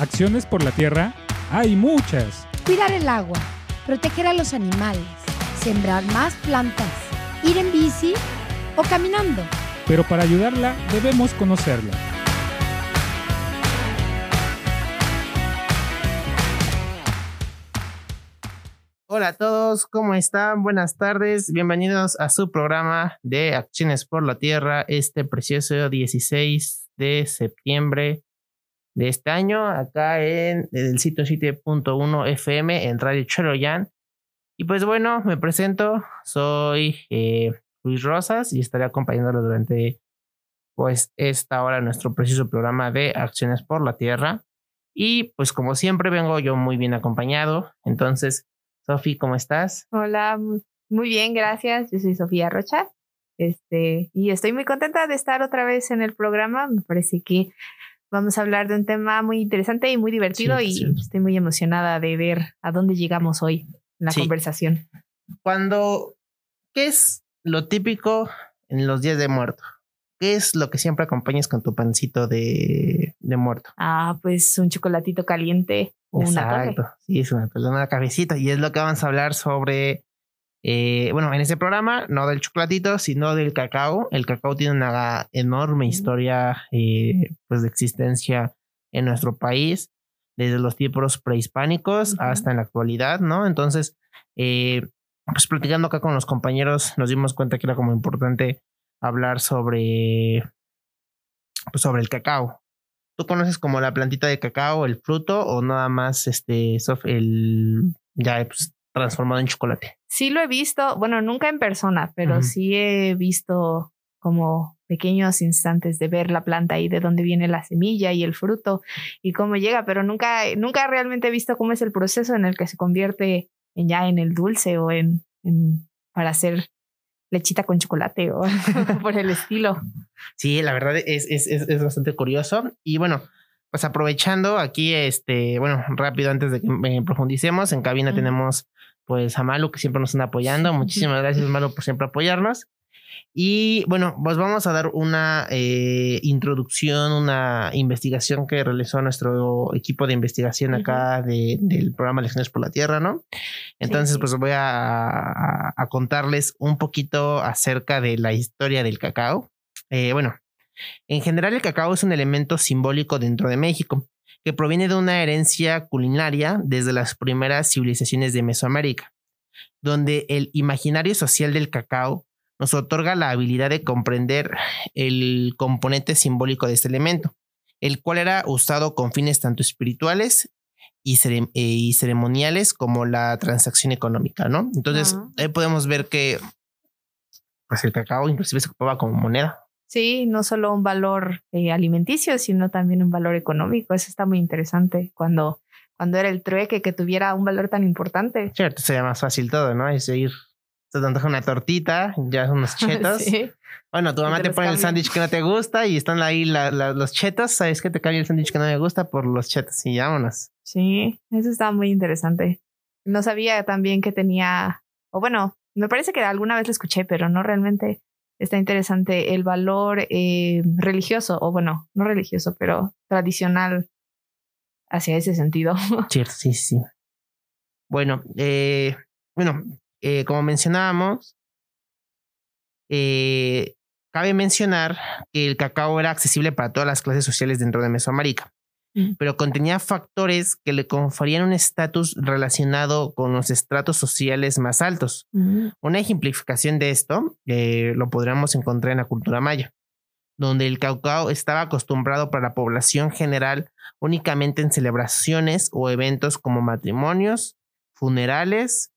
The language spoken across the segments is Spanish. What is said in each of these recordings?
Acciones por la tierra hay muchas. Cuidar el agua, proteger a los animales, sembrar más plantas, ir en bici o caminando. Pero para ayudarla debemos conocerla. Hola a todos, ¿cómo están? Buenas tardes, bienvenidos a su programa de Acciones por la Tierra, este precioso 16 de septiembre de este año, acá en el sitio 7.1 FM en Radio Choroyan. Y pues bueno, me presento, soy eh, Luis Rosas y estaré acompañándolo durante pues esta hora nuestro precioso programa de Acciones por la Tierra. Y pues como siempre vengo yo muy bien acompañado. Entonces, Sofi, ¿cómo estás? Hola, muy bien, gracias. Yo soy Sofía Rocha. Este, y estoy muy contenta de estar otra vez en el programa. Me parece que Vamos a hablar de un tema muy interesante y muy divertido y estoy muy emocionada de ver a dónde llegamos hoy en la conversación. Cuando, ¿qué es lo típico en los días de muerto? ¿Qué es lo que siempre acompañas con tu pancito de, de muerto? Ah, pues un chocolatito caliente. Exacto, una sí, es una, una cabecita y es lo que vamos a hablar sobre eh, bueno, en ese programa, no del chocolatito, sino del cacao. El cacao tiene una enorme historia eh, pues de existencia en nuestro país, desde los tiempos prehispánicos hasta en la actualidad, ¿no? Entonces, eh, pues platicando acá con los compañeros, nos dimos cuenta que era como importante hablar sobre, pues sobre el cacao. ¿Tú conoces como la plantita de cacao, el fruto, o nada más este, el, ya pues, transformado en chocolate. Sí lo he visto, bueno, nunca en persona, pero sí he visto como pequeños instantes de ver la planta y de dónde viene la semilla y el fruto y cómo llega, pero nunca, nunca realmente he visto cómo es el proceso en el que se convierte en ya en el dulce o en, en para hacer lechita con chocolate o por el estilo. Sí, la verdad es, es, es, bastante curioso. Y bueno, pues aprovechando aquí, este, bueno, rápido antes de que profundicemos, en cabina tenemos pues a Malu que siempre nos anda apoyando. Muchísimas gracias Malu por siempre apoyarnos. Y bueno, pues vamos a dar una eh, introducción, una investigación que realizó nuestro equipo de investigación acá del programa Lecciones por la Tierra, ¿no? Entonces, pues voy a, a, contarles un poquito acerca de la historia del cacao. Eh, bueno, en general, el cacao es un elemento simbólico dentro de México, que proviene de una herencia culinaria desde las primeras civilizaciones de Mesoamérica, donde el imaginario social del cacao nos otorga la habilidad de comprender el componente simbólico de este elemento, el cual era usado con fines tanto espirituales y, eh, ceremoniales como la transacción económica, ¿no? Entonces, ahí podemos ver que pues el cacao inclusive se ocupaba como moneda. Sí, no solo un valor eh, alimenticio, sino también un valor económico. Eso está muy interesante cuando, cuando era el trueque que tuviera un valor tan importante. Cierto, sería más fácil todo, ¿no? Es ir, te antoja una tortita, ya son unos chetos. sí. Bueno, tu mamá te, pone el sándwich que no te gusta y están ahí los chetos. ¿Sabes que te cambia el sándwich que no me gusta por los chetos? Y vámonos. Sí, eso está muy interesante. No sabía también que tenía, o bueno, me parece que alguna vez lo escuché, pero no realmente está interesante el valor eh, religioso, o bueno, no religioso, pero tradicional hacia ese sentido. Cierto, sí, sí. Bueno, eh, bueno, eh, como mencionábamos, cabe mencionar que el cacao era accesible para todas las clases sociales dentro de Mesoamérica pero contenía factores que le conferían un estatus relacionado con los estratos sociales más altos. Una ejemplificación de esto eh, lo podríamos encontrar en la cultura maya, donde el cacao estaba acostumbrado para la población general únicamente en celebraciones o eventos como matrimonios, funerales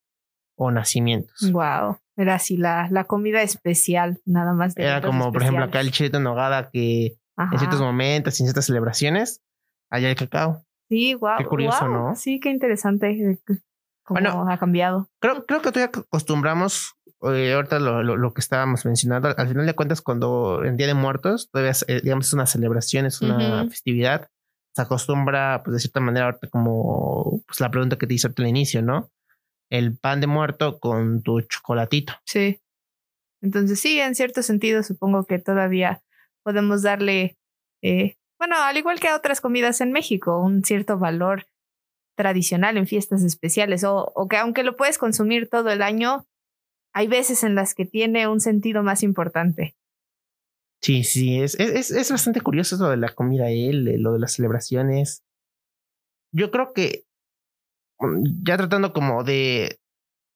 o nacimientos. Wow. Era así la, la comida especial, nada más. Era como, por ejemplo, acá el chilito en nogada que en ciertos momentos, en ciertas celebraciones, allá hay cacao. Sí, wow. Qué curioso, ¿no? Sí, qué interesante eh, cómo bueno, ha cambiado. Creo, creo que todavía acostumbramos, eh, ahorita lo, lo, que estábamos mencionando, al final de cuentas, cuando en Día de Muertos, todavía eh, digamos es una celebración, es una festividad, se acostumbra, pues de cierta manera, ahorita como pues, la pregunta que te hice al inicio, ¿no? El pan de muerto con tu chocolatito. Sí. Entonces sí, en cierto sentido, supongo que todavía podemos darle eh, bueno, al igual que otras comidas en México, un cierto valor tradicional en fiestas especiales o, o que aunque lo puedes consumir todo el año, hay veces en las que tiene un sentido más importante. Sí, sí, es, es, es bastante curioso eso de la comida, él, lo de las celebraciones. Yo creo que mm, ya tratando como de,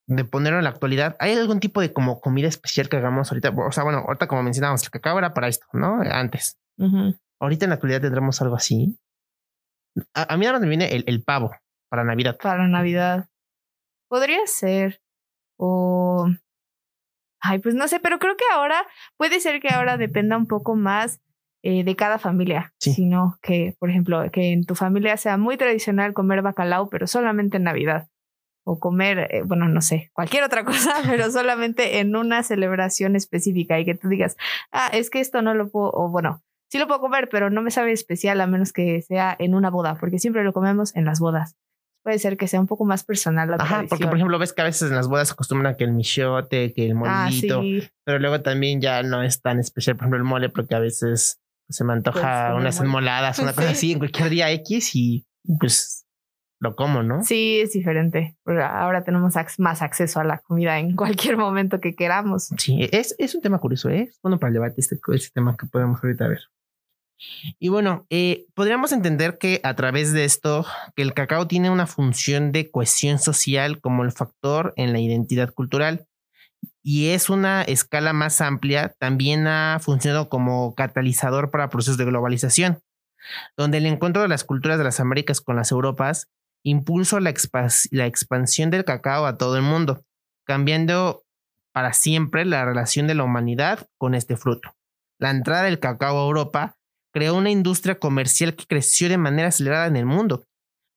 de ponerlo en la actualidad, ¿hay algún tipo de como comida especial que hagamos ahorita? O sea, bueno, ahorita como mencionábamos, el cacao era para esto, ¿no? Antes. Ahorita en la actualidad tendremos algo así. A, mí nada más me viene el, el pavo para Navidad. Para Navidad. Podría ser. O Ay, pues no sé, pero creo que ahora puede ser que ahora dependa un poco más eh, de cada familia, sino que, por ejemplo, que en tu familia sea muy tradicional comer bacalao, pero solamente en Navidad, o comer, eh, bueno, no sé, cualquier otra cosa, pero solamente en una celebración específica y que tú digas, ah, es que esto no lo puedo, o bueno, sí lo puedo comer, pero no me sabe especial a menos que sea en una boda, porque siempre lo comemos en las bodas puede ser que sea un poco más personal la Ajá, porque por ejemplo ves que a veces en las bodas se acostumbran que el michote, que el ah, molito, pero luego también ya no es tan especial, por ejemplo el mole, porque a veces se me antoja pues, unas enmoladas, una cosa así en cualquier día X y pues lo como, ¿no? Sí, es diferente. Ahora tenemos más acceso a la comida en cualquier momento que queramos. Sí, es, es un tema curioso, ¿eh? Es bueno para el debate este, este tema que podemos ahorita ver. Y bueno, eh, podríamos entender que a través de esto, que el cacao tiene una función de cohesión social como el factor en la identidad cultural y es una escala más amplia, también ha funcionado como catalizador para procesos de globalización, donde el encuentro de las culturas de las Américas con las Europas impulsó la, la expansión del cacao a todo el mundo, cambiando para siempre la relación de la humanidad con este fruto. La entrada del cacao a Europa creó una industria comercial que creció de manera acelerada en el mundo,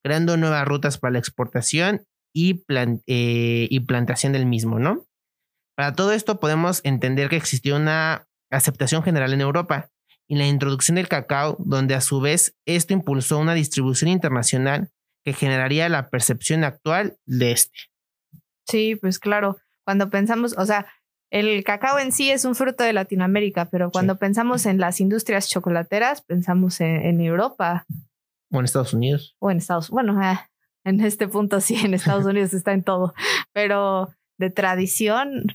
creando nuevas rutas para la exportación y, eh, y plantación del mismo, ¿no? Para todo esto podemos entender que existió una aceptación general en Europa y la introducción del cacao, donde a su vez esto impulsó una distribución internacional que generaría la percepción actual de este. Sí, pues claro, cuando pensamos, o sea, el cacao en sí es un fruto de Latinoamérica, pero cuando pensamos en las industrias chocolateras, pensamos en, Europa. O en Estados Unidos. O en Estados Bueno, eh, en este punto sí, en Estados Unidos está en todo. Pero de tradición,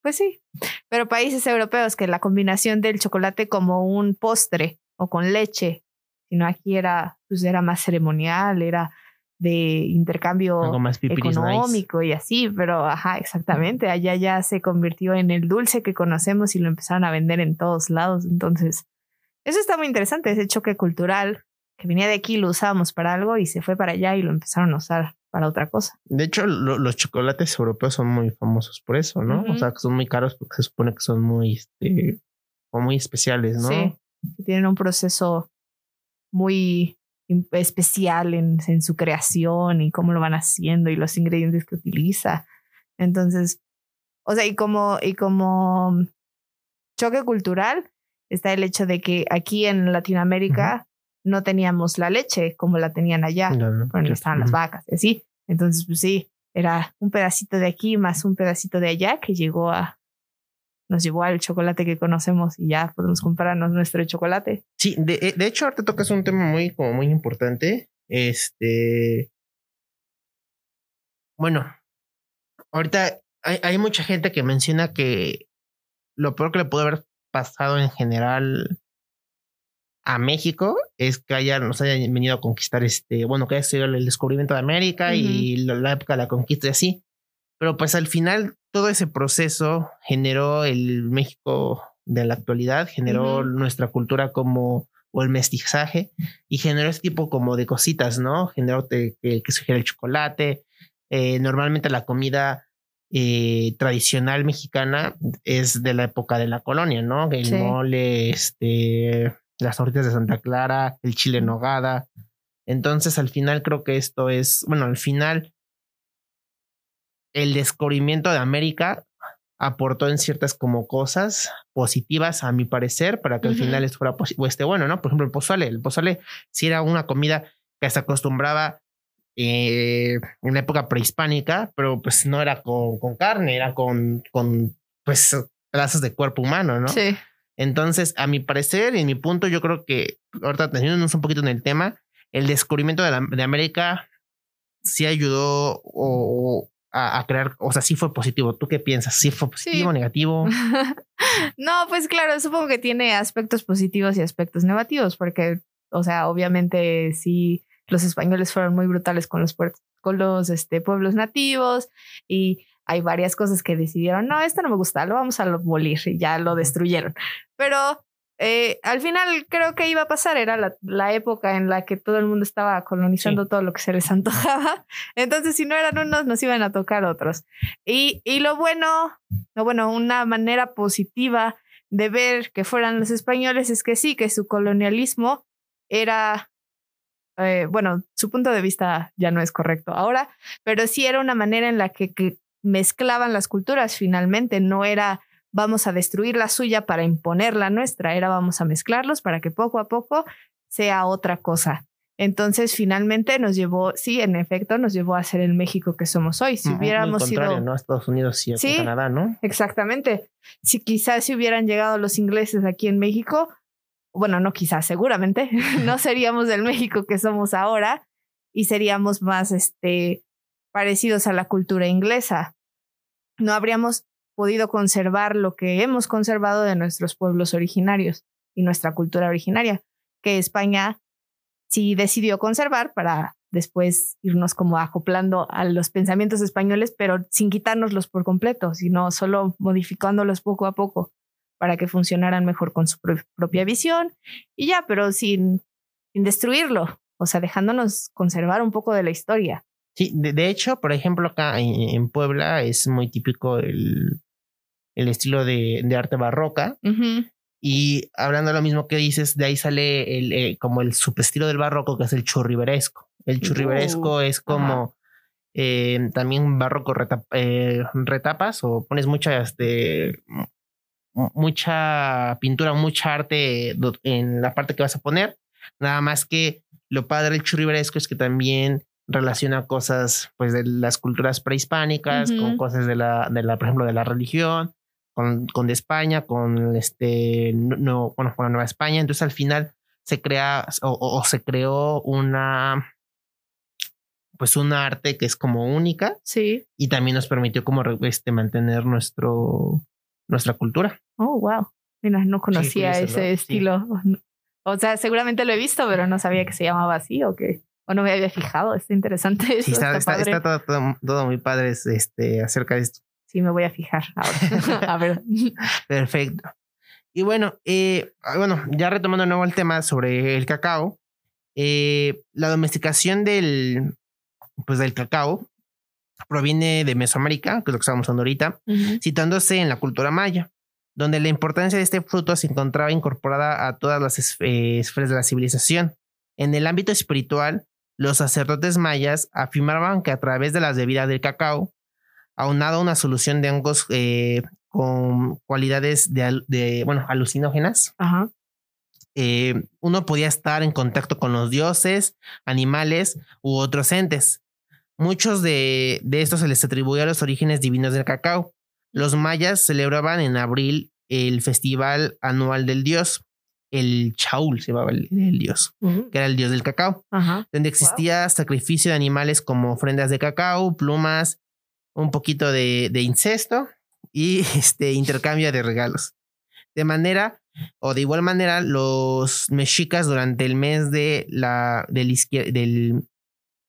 pues sí. Pero países europeos que la combinación del chocolate como un postre o con leche, sino aquí era, pues era más ceremonial, era de intercambio económico y así, pero ajá, exactamente, allá ya se convirtió en el dulce que conocemos y lo empezaron a vender en todos lados, entonces eso está muy interesante, ese choque cultural que venía de aquí lo usábamos para algo y se fue para allá y lo empezaron a usar para otra cosa. De hecho, los chocolates europeos son muy famosos por eso, ¿no? O sea, que son muy caros porque se supone que son muy, este, muy especiales, ¿no? Sí, tienen un proceso muy especial en, en, su creación y cómo lo van haciendo y los ingredientes que utiliza. Entonces, o sea, y como, y como choque cultural está el hecho de que aquí en Latinoamérica no teníamos la leche como la tenían allá, cuando estaban las vacas y así. Entonces, pues sí, era un pedacito de aquí más un pedacito de allá que llegó a, nos llevó al chocolate que conocemos y ya podemos comprarnos nuestro chocolate. Sí, de, eh, de hecho, ahorita tocas un tema muy, como muy importante. Este. Bueno, ahorita hay, hay mucha gente que menciona que lo peor que le pudo haber pasado en general a México es que haya, nos hayan venido a conquistar este, bueno, que haya sido el descubrimiento de América y la, época de la conquista y así. Pero pues al final todo ese proceso generó el México de la actualidad, generó nuestra cultura como o el mestizaje y generó ese tipo como de cositas, ¿no? Generó que, que sugiere el chocolate. Eh, normalmente la comida eh, tradicional mexicana es de la época de la colonia, ¿no? El mole, este, las tortillas de Santa Clara, el chile en nogada. Entonces, al final creo que esto es, bueno, al final el descubrimiento de América aportó en ciertas como cosas positivas a mi parecer para que al final esto fuera este bueno, ¿no? Por ejemplo, el pozole, el pozole sí era una comida que se acostumbraba eh, en la época prehispánica, pero pues no era con, con carne, era con, con pues pedazos de cuerpo humano, ¿no? Sí. Entonces, a mi parecer y en mi punto, yo creo que, ahorita teniéndonos un poquito en el tema, el descubrimiento de, la, de América sí ayudó o, a, a, crear, o sea, sí fue positivo. ¿Tú qué piensas? ¿Sí fue positivo, Sí. negativo? no, pues claro, supongo que tiene aspectos positivos y aspectos negativos, porque, o sea, obviamente sí, los españoles fueron muy brutales con los, con los este, pueblos nativos y hay varias cosas que decidieron, no, esto no me gusta, lo vamos a abolir y ya lo destruyeron. Pero eh, al final creo que iba a pasar, era la, la época en la que todo el mundo estaba colonizando todo lo que se les antojaba. Entonces, si no eran unos, nos iban a tocar otros. Y, y lo bueno, lo bueno, una manera positiva de ver que fueran los españoles es que sí, que su colonialismo era, eh, bueno, su punto de vista ya no es correcto ahora, pero sí era una manera en la que, que mezclaban las culturas finalmente, no era vamos a destruir la suya para imponer la nuestra, era vamos a mezclarlos para que poco a poco sea otra cosa. Entonces, finalmente nos llevó, sí, en efecto, nos llevó a ser el México que somos hoy. Si hubiéramos sido ¿no? A Estados Unidos y a Sí. Canadá, ¿no? Exactamente. Si quizás si hubieran llegado los ingleses aquí en México, bueno, no quizás, seguramente, no seríamos del México que somos ahora y seríamos más este parecidos a la cultura inglesa. No habríamos podido conservar lo que hemos conservado de nuestros pueblos originarios y nuestra cultura originaria, que España sí decidió conservar para después irnos como acoplando a los pensamientos españoles, pero sin quitárnoslos por completo, sino solo modificándolos poco a poco para que funcionaran mejor con su pro- propia visión y ya, pero sin, sin destruirlo, o sea, dejándonos conservar un poco de la historia. Sí, de, hecho, por ejemplo, acá en Puebla es muy típico el, el estilo de, de arte barroca. Y hablando de lo mismo que dices, de ahí sale el, eh, como el subestilo del barroco, que es el churriberesco. El churriberesco es como eh, también barroco retap- eh, retapas o pones mucha, este, mu- mucha pintura, mucha arte en la parte que vas a poner. Nada más que lo padre del churriberesco es que también relaciona cosas pues de las culturas prehispánicas con cosas de la, de la, por ejemplo, de la religión, con, con de España, con este, no, no- bueno, con Nueva España. Entonces al final se crea o, o- se creó una, pues un arte que es como única Sí. y también nos permitió como este, mantener nuestro, nuestra cultura. Oh, wow. Mira, no conocía curioso, ese ¿no? Sí. estilo. O sea, seguramente lo he visto, pero no sabía que se llamaba así o que o no me había fijado. Está interesante eso. Sí, está, está, padre. está todo, todo, todo muy padre es- este, acerca de esto. Sí, me voy a fijar ahora. a ver. Perfecto. Y bueno, eh, ah, bueno, ya retomando de nuevo el tema sobre el cacao, eh, la domesticación del, pues del cacao proviene de Mesoamérica, que es lo que estamos hablando ahorita, Ujú. situándose en la cultura maya, donde la importancia de este fruto se encontraba incorporada a todas las es- eh, esferas de la civilización. En el ámbito espiritual, los sacerdotes mayas afirmaban que a través de las bebidas del cacao, aunado a una solución de hongos eh, con cualidades de, bueno, alucinógenas, Ajá. eh, uno podía estar en contacto con los dioses, animales u otros entes. Muchos de, de estos se les atribuía los orígenes divinos del cacao. Los mayas celebraban en abril el festival anual del dios, el Chaul se llamaba el, el dios, que era el dios del cacao, Ajá. donde existía sacrificio de animales como ofrendas de cacao, plumas, un poquito de, de incesto y este intercambio de regalos. De manera o de igual manera, los mexicas durante el mes de la, del,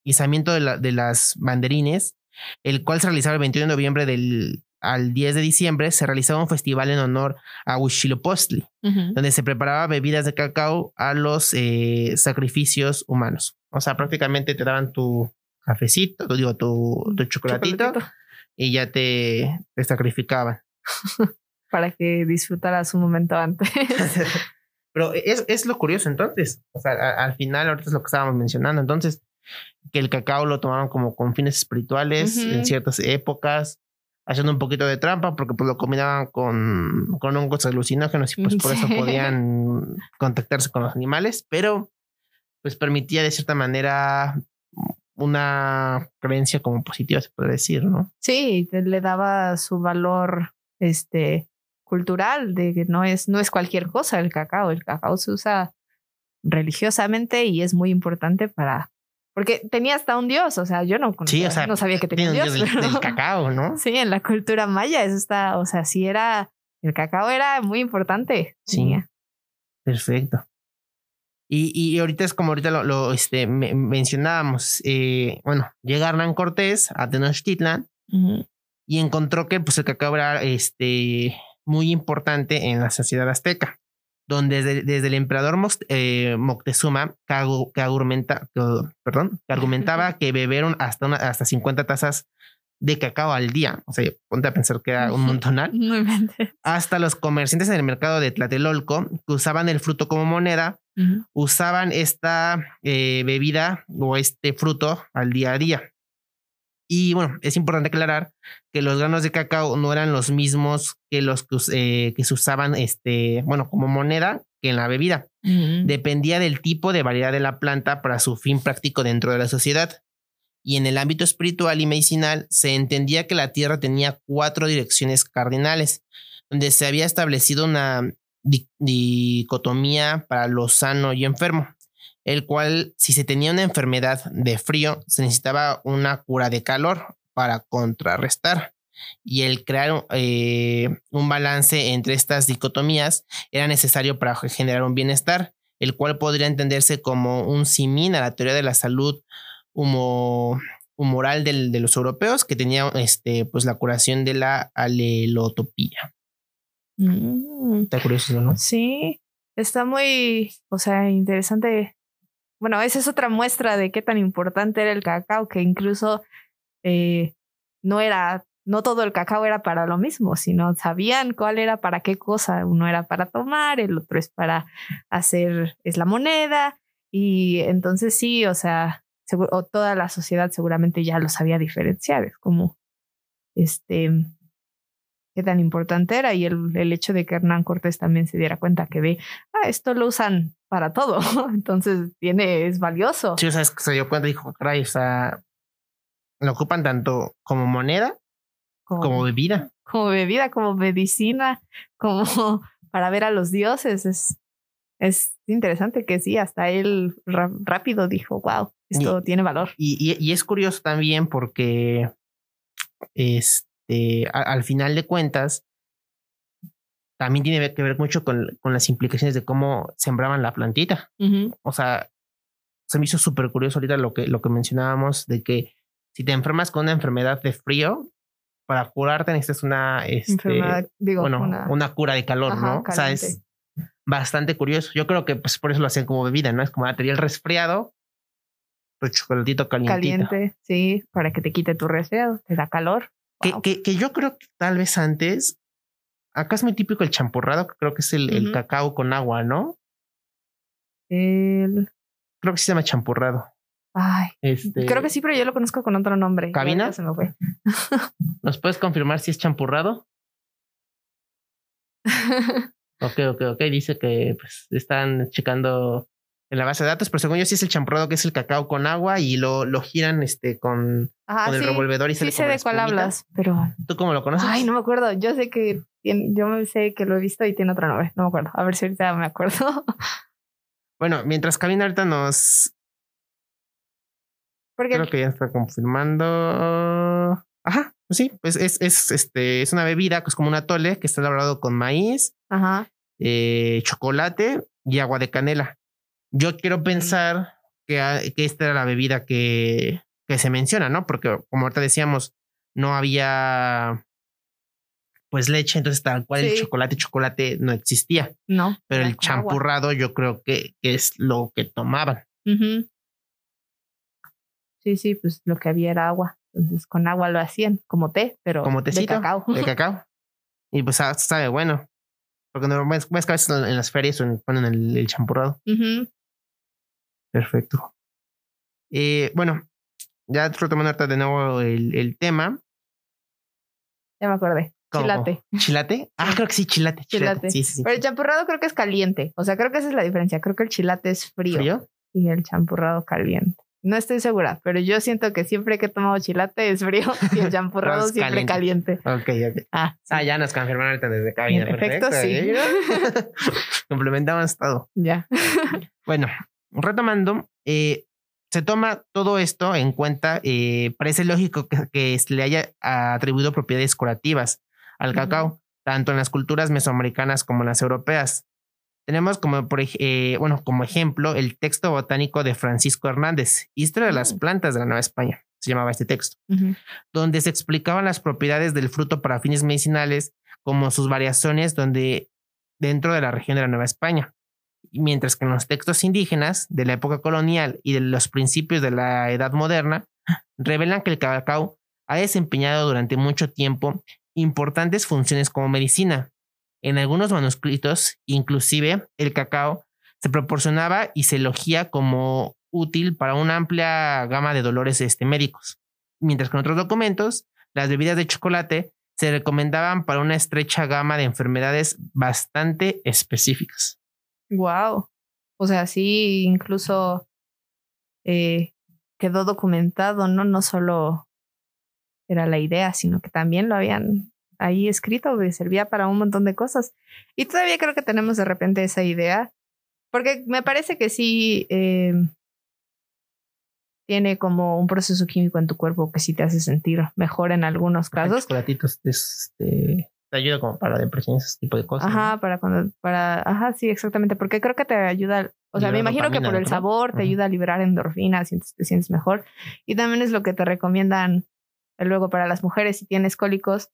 izamiento de, la- de las banderines, el cual se realizaba el 21 de noviembre del, al 10 de diciembre, se realizaba un festival en honor a Huitzilopochtli, Ujú. donde se preparaba bebidas de cacao a los eh, sacrificios humanos. O sea, prácticamente te daban tu cafecito, digo, tu, tu chocolatito, Chocolatito. y ya te, te sacrificaban. Para que disfrutaras un momento antes. Pero es, es lo curioso entonces. O sea, a- al final, ahorita es lo que estábamos mencionando. Entonces, que el cacao lo tomaban como con fines espirituales Ujú. en ciertas épocas, haciendo un poquito de trampa, porque pues lo combinaban con, con hongos alucinógenos y pues por eso podían contactarse con los animales, pero pues permitía de cierta manera una creencia como positiva, se puede decir, ¿no? Sí, le daba su valor este cultural, de que no es, no es cualquier cosa el cacao. El cacao se usa religiosamente y es muy importante para. Porque tenía hasta un dios, o sea, yo no conocía, Sí, o sea, no sabía que tenía un dios. del, cacao, ¿no? Sí, en la cultura maya eso está, o sea, sí era, el cacao era muy importante. Sí. Tenía- Perfecto. Y, y ahorita es como ahorita lo, lo, este, me- mencionábamos, eh, bueno, llega Hernán Cortés a Tenochtitlan Ujú. y encontró que pues, el cacao era este, muy importante en la sociedad azteca, donde desde, desde el emperador eh, Moctezuma que, que argumenta- que- perdón, que argumentaba que bebieron hasta, una, hasta 50 tazas de cacao al día. O sea, ponte a pensar que era un montonal. Hasta los comerciantes en el mercado de Tlatelolco, que usaban el fruto como moneda, Usaban esta eh, bebida o este fruto al día a día. Y bueno, es importante aclarar que los granos de cacao no eran los mismos que los que, eh, que se usaban, este, bueno, como moneda que en la bebida. Dependía del tipo de variedad de la planta para su fin práctico dentro de la sociedad. Y en el ámbito espiritual y medicinal se entendía que la tierra tenía cuatro direcciones cardinales, donde se había establecido una di- dicotomía para lo sano y enfermo, el cual si se tenía una enfermedad de frío se necesitaba una cura de calor para contrarrestar. Y el crear eh, un balance entre estas dicotomías era necesario para generar un bienestar, el cual podría entenderse como un simín a la teoría de la salud humo- humoral de los europeos, que tenía este, pues, la curación de la alelotopía. Mm. Está curioso, ¿no? Sí, está muy, o sea, interesante. Bueno, esa es otra muestra de qué tan importante era el cacao, que incluso eh, no era, no todo el cacao era para lo mismo, sino sabían cuál era para qué cosa. Uno era para tomar, el otro es para hacer, es la moneda. Y entonces sí, o sea, o toda la sociedad seguramente ya lo sabía diferenciar. Es como, este, qué tan importante era y el, el hecho de que Hernán Cortés también se diera cuenta que ve, ah, esto lo usan para todo, entonces tiene, es valioso. Sí, o sea, es que se dio cuenta y dijo, caray, o sea, lo ocupan tanto como moneda como bebida. como bebida, como medicina, como para ver a los dioses. Es, es interesante que sí, hasta él rápido dijo, wow, esto tiene valor. Y, y- y es curioso también porque este, a- al final de cuentas también tiene que ver mucho con, con las implicaciones de cómo sembraban la plantita. O sea, se me hizo súper curioso ahorita lo que, lo que mencionábamos de que si te enfermas con una enfermedad de frío, para curarte necesitas una, este, digo, bueno, una, una, cura de calor, Ajá, ¿no? O sea, es bastante curioso. Yo creo que pues por eso lo hacían como bebida, ¿no? Es como ah, te dio el resfriado, tu chocolatito calientito. caliente, sí, para que te quite tu resfriado, te da calor. Que, Wow. que, que yo creo que tal vez antes, acá es muy típico el champurrado, que creo que es el, el cacao con agua, ¿no? El- Creo que sí se llama champurrado. Ay, Este, creo que sí, pero yo lo conozco con otro nombre. ¿Cabina? Se me fue. ¿Nos puedes confirmar si es champurrado? Ok, ok, ok. Dice que pues, están checando en la base de datos, pero según yo sí es el champurrado, que es el cacao con agua y lo, lo giran este con, Ajá, con el sí, revolvedor y sí sale sé como la de cuál espumita. hablas, pero ¿Tú cómo lo conoces? ay, no me acuerdo. Yo sé que tiene, yo me sé que lo he visto y tiene otro nombre. No me acuerdo. A ver si ahorita me acuerdo. Bueno, mientras Cabina ahorita nos Porque creo que ya está confirmando. Ajá, pues sí, pues es, es, este, es una bebida que es como un atole que está elaborado con maíz, ajá, eh, chocolate y agua de canela. Yo quiero pensar que, a- que esta era la bebida que, que se menciona, ¿no? Porque como ahorita decíamos, no había pues leche, entonces tal cual el chocolate, chocolate no existía. no. Pero el agua. champurrado yo creo que, que es lo que tomaban. Sí, sí, pues lo que había era agua. Entonces con agua lo hacían, como té, pero Como de tecito cacao. de cacao. Y pues ah, sabe bueno. Porque no ves, ves que a veces en las ferias ponen el, el champurrado. Ujú. Perfecto. Eh, bueno, ya retomando de nuevo el, el tema. Ya me acordé. ¿Cómo? Chilate. ¿Chilate? Ah, creo que sí, chilate. Chilate. Chilate. Sí, sí, sí. Pero el champurrado creo que es caliente. O sea, creo que esa es la diferencia. Creo que el chilate es frío, ¿Frío? y el champurrado caliente. No estoy segura, pero yo siento que siempre que he tomado chilate es frío y el Es siempre caliente. Ok, ok. Ah, sí. Ah, ya nos confirmaron desde cabina. En efecto, Perfecto, sí. ¿eh? Complementamos todo. ya. Bueno, retomando, eh, se toma todo esto en cuenta. Eh, parece lógico que, que se le haya atribuido propiedades curativas al cacao, tanto en las culturas mesoamericanas como en las europeas. Tenemos como, por, eh, bueno, como ejemplo el texto botánico de Francisco Hernández, Historia de las Mm. plantas de la Nueva España, se llamaba este texto donde se explicaban las propiedades del fruto para fines medicinales, como sus variaciones donde dentro de la región de la Nueva España. Mientras que en los textos indígenas de la época colonial y de los principios de la Edad Moderna revelan que el cacao ha desempeñado durante mucho tiempo importantes funciones como medicina. En algunos manuscritos, inclusive, el cacao se proporcionaba y se elogia como útil para una amplia gama de dolores este, médicos mientras que en otros documentos, las bebidas de chocolate se recomendaban para una estrecha gama de enfermedades bastante específicas. Wow. O sea, sí, incluso eh, quedó documentado, ¿no? No solo era la idea, sino que también lo habían ahí escrito, que servía para un montón de cosas. Y todavía creo que tenemos de repente esa idea, porque me parece que sí eh, tiene como un proceso químico en tu cuerpo que sí te hace sentir mejor en algunos casos. chocolatitos este, te ayuda como para depresión, ese tipo de cosas. Ajá, para cuando, para, ajá, sí, exactamente, porque creo que te ayuda, o sea, me imagino que por el sabor te ayuda a liberar endorfinas, sientes, te sientes mejor. Y también es lo que te recomiendan eh, luego para las mujeres si tienes cólicos,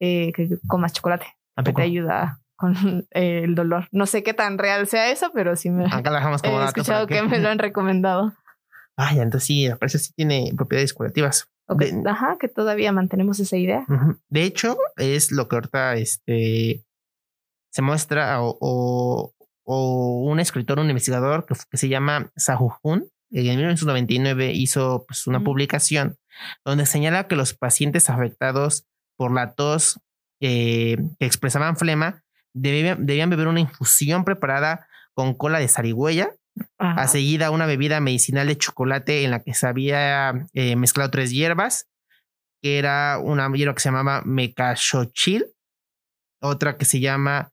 eh, que comas chocolate, ¿A que te ayuda con eh, el dolor. No sé qué tan real sea eso, pero sí me Acá la dejamos como he escuchado que me lo han recomendado. Ay, entonces sí, parece que sí tiene propiedades curativas. O que, De- ajá, que todavía mantenemos esa idea. De hecho, es lo que ahorita este, se muestra o, o, o un escritor, un investigador que, que se llama Sahujun, en 1999 hizo pues, una publicación donde señala que los pacientes afectados por la tos eh, que expresaban flema debían, debían beber una infusión preparada con cola de zarigüeya Ajá. a seguida una bebida medicinal de chocolate en la que se había eh, mezclado tres hierbas, que era una hierba que se llamaba Mecachochil, otra que se llama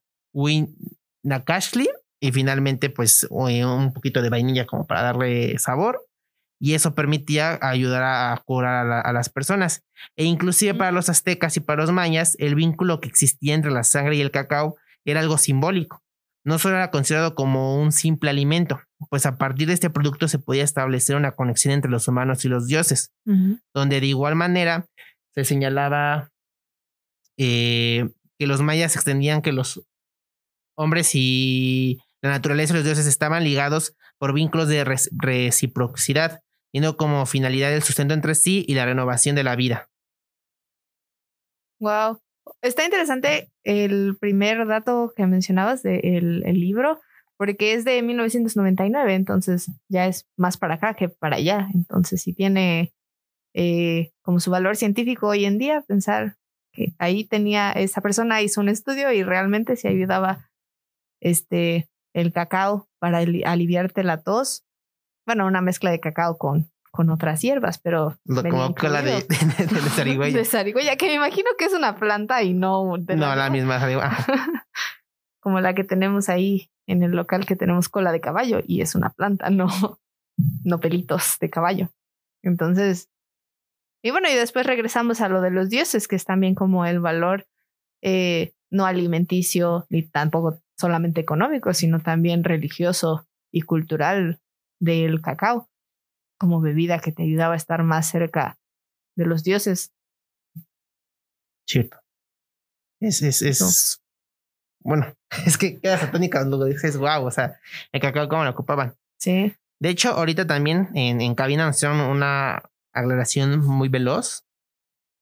Winakashli, y finalmente pues eh, un poquito de vainilla como para darle sabor. Y eso permitía ayudar a, a curar a, la- a las personas. E inclusive para los aztecas y para los mayas, el vínculo que existía entre la sangre y el cacao era algo simbólico. No solo era considerado como un simple alimento, pues a partir de este producto se podía establecer una conexión entre los humanos y los dioses, donde de igual manera se señalaba eh, que los mayas extendían que los hombres y la naturaleza y los dioses estaban ligados por vínculos de reciprocidad, teniendo como finalidad el sustento entre sí y la renovación de la vida. Wow. Está interesante el primer dato que mencionabas del el libro, porque es de 1999, entonces ya es más para acá que para allá. Entonces, sí tiene eh, como su valor científico hoy en día pensar que ahí tenía, esa persona hizo un estudio y realmente se ayudaba este, el cacao para ali- aliviarte la tos. Bueno, una mezcla de cacao con, con otras hierbas, pero Lo- como cola de, incluido. de, de zarigüeya. De zarigüeya, que me imagino que es una planta y no de No, la misma zarigüeya. Como la que tenemos ahí en el local que tenemos cola de caballo y es una planta, no, no pelitos de caballo. Entonces, y bueno, y después regresamos a lo de los dioses, que es también como el valor eh, no alimenticio ni tampoco solamente económico, sino también religioso y cultural del cacao como bebida que te ayudaba a estar más cerca de los dioses. Cierto. Es, es, es. Bueno, es que quedas atónica cuando lo dices, wow, o sea, el cacao cómo lo ocupaban. Sí. De hecho, ahorita también en, en cabina nos hicieron una aclaración muy veloz.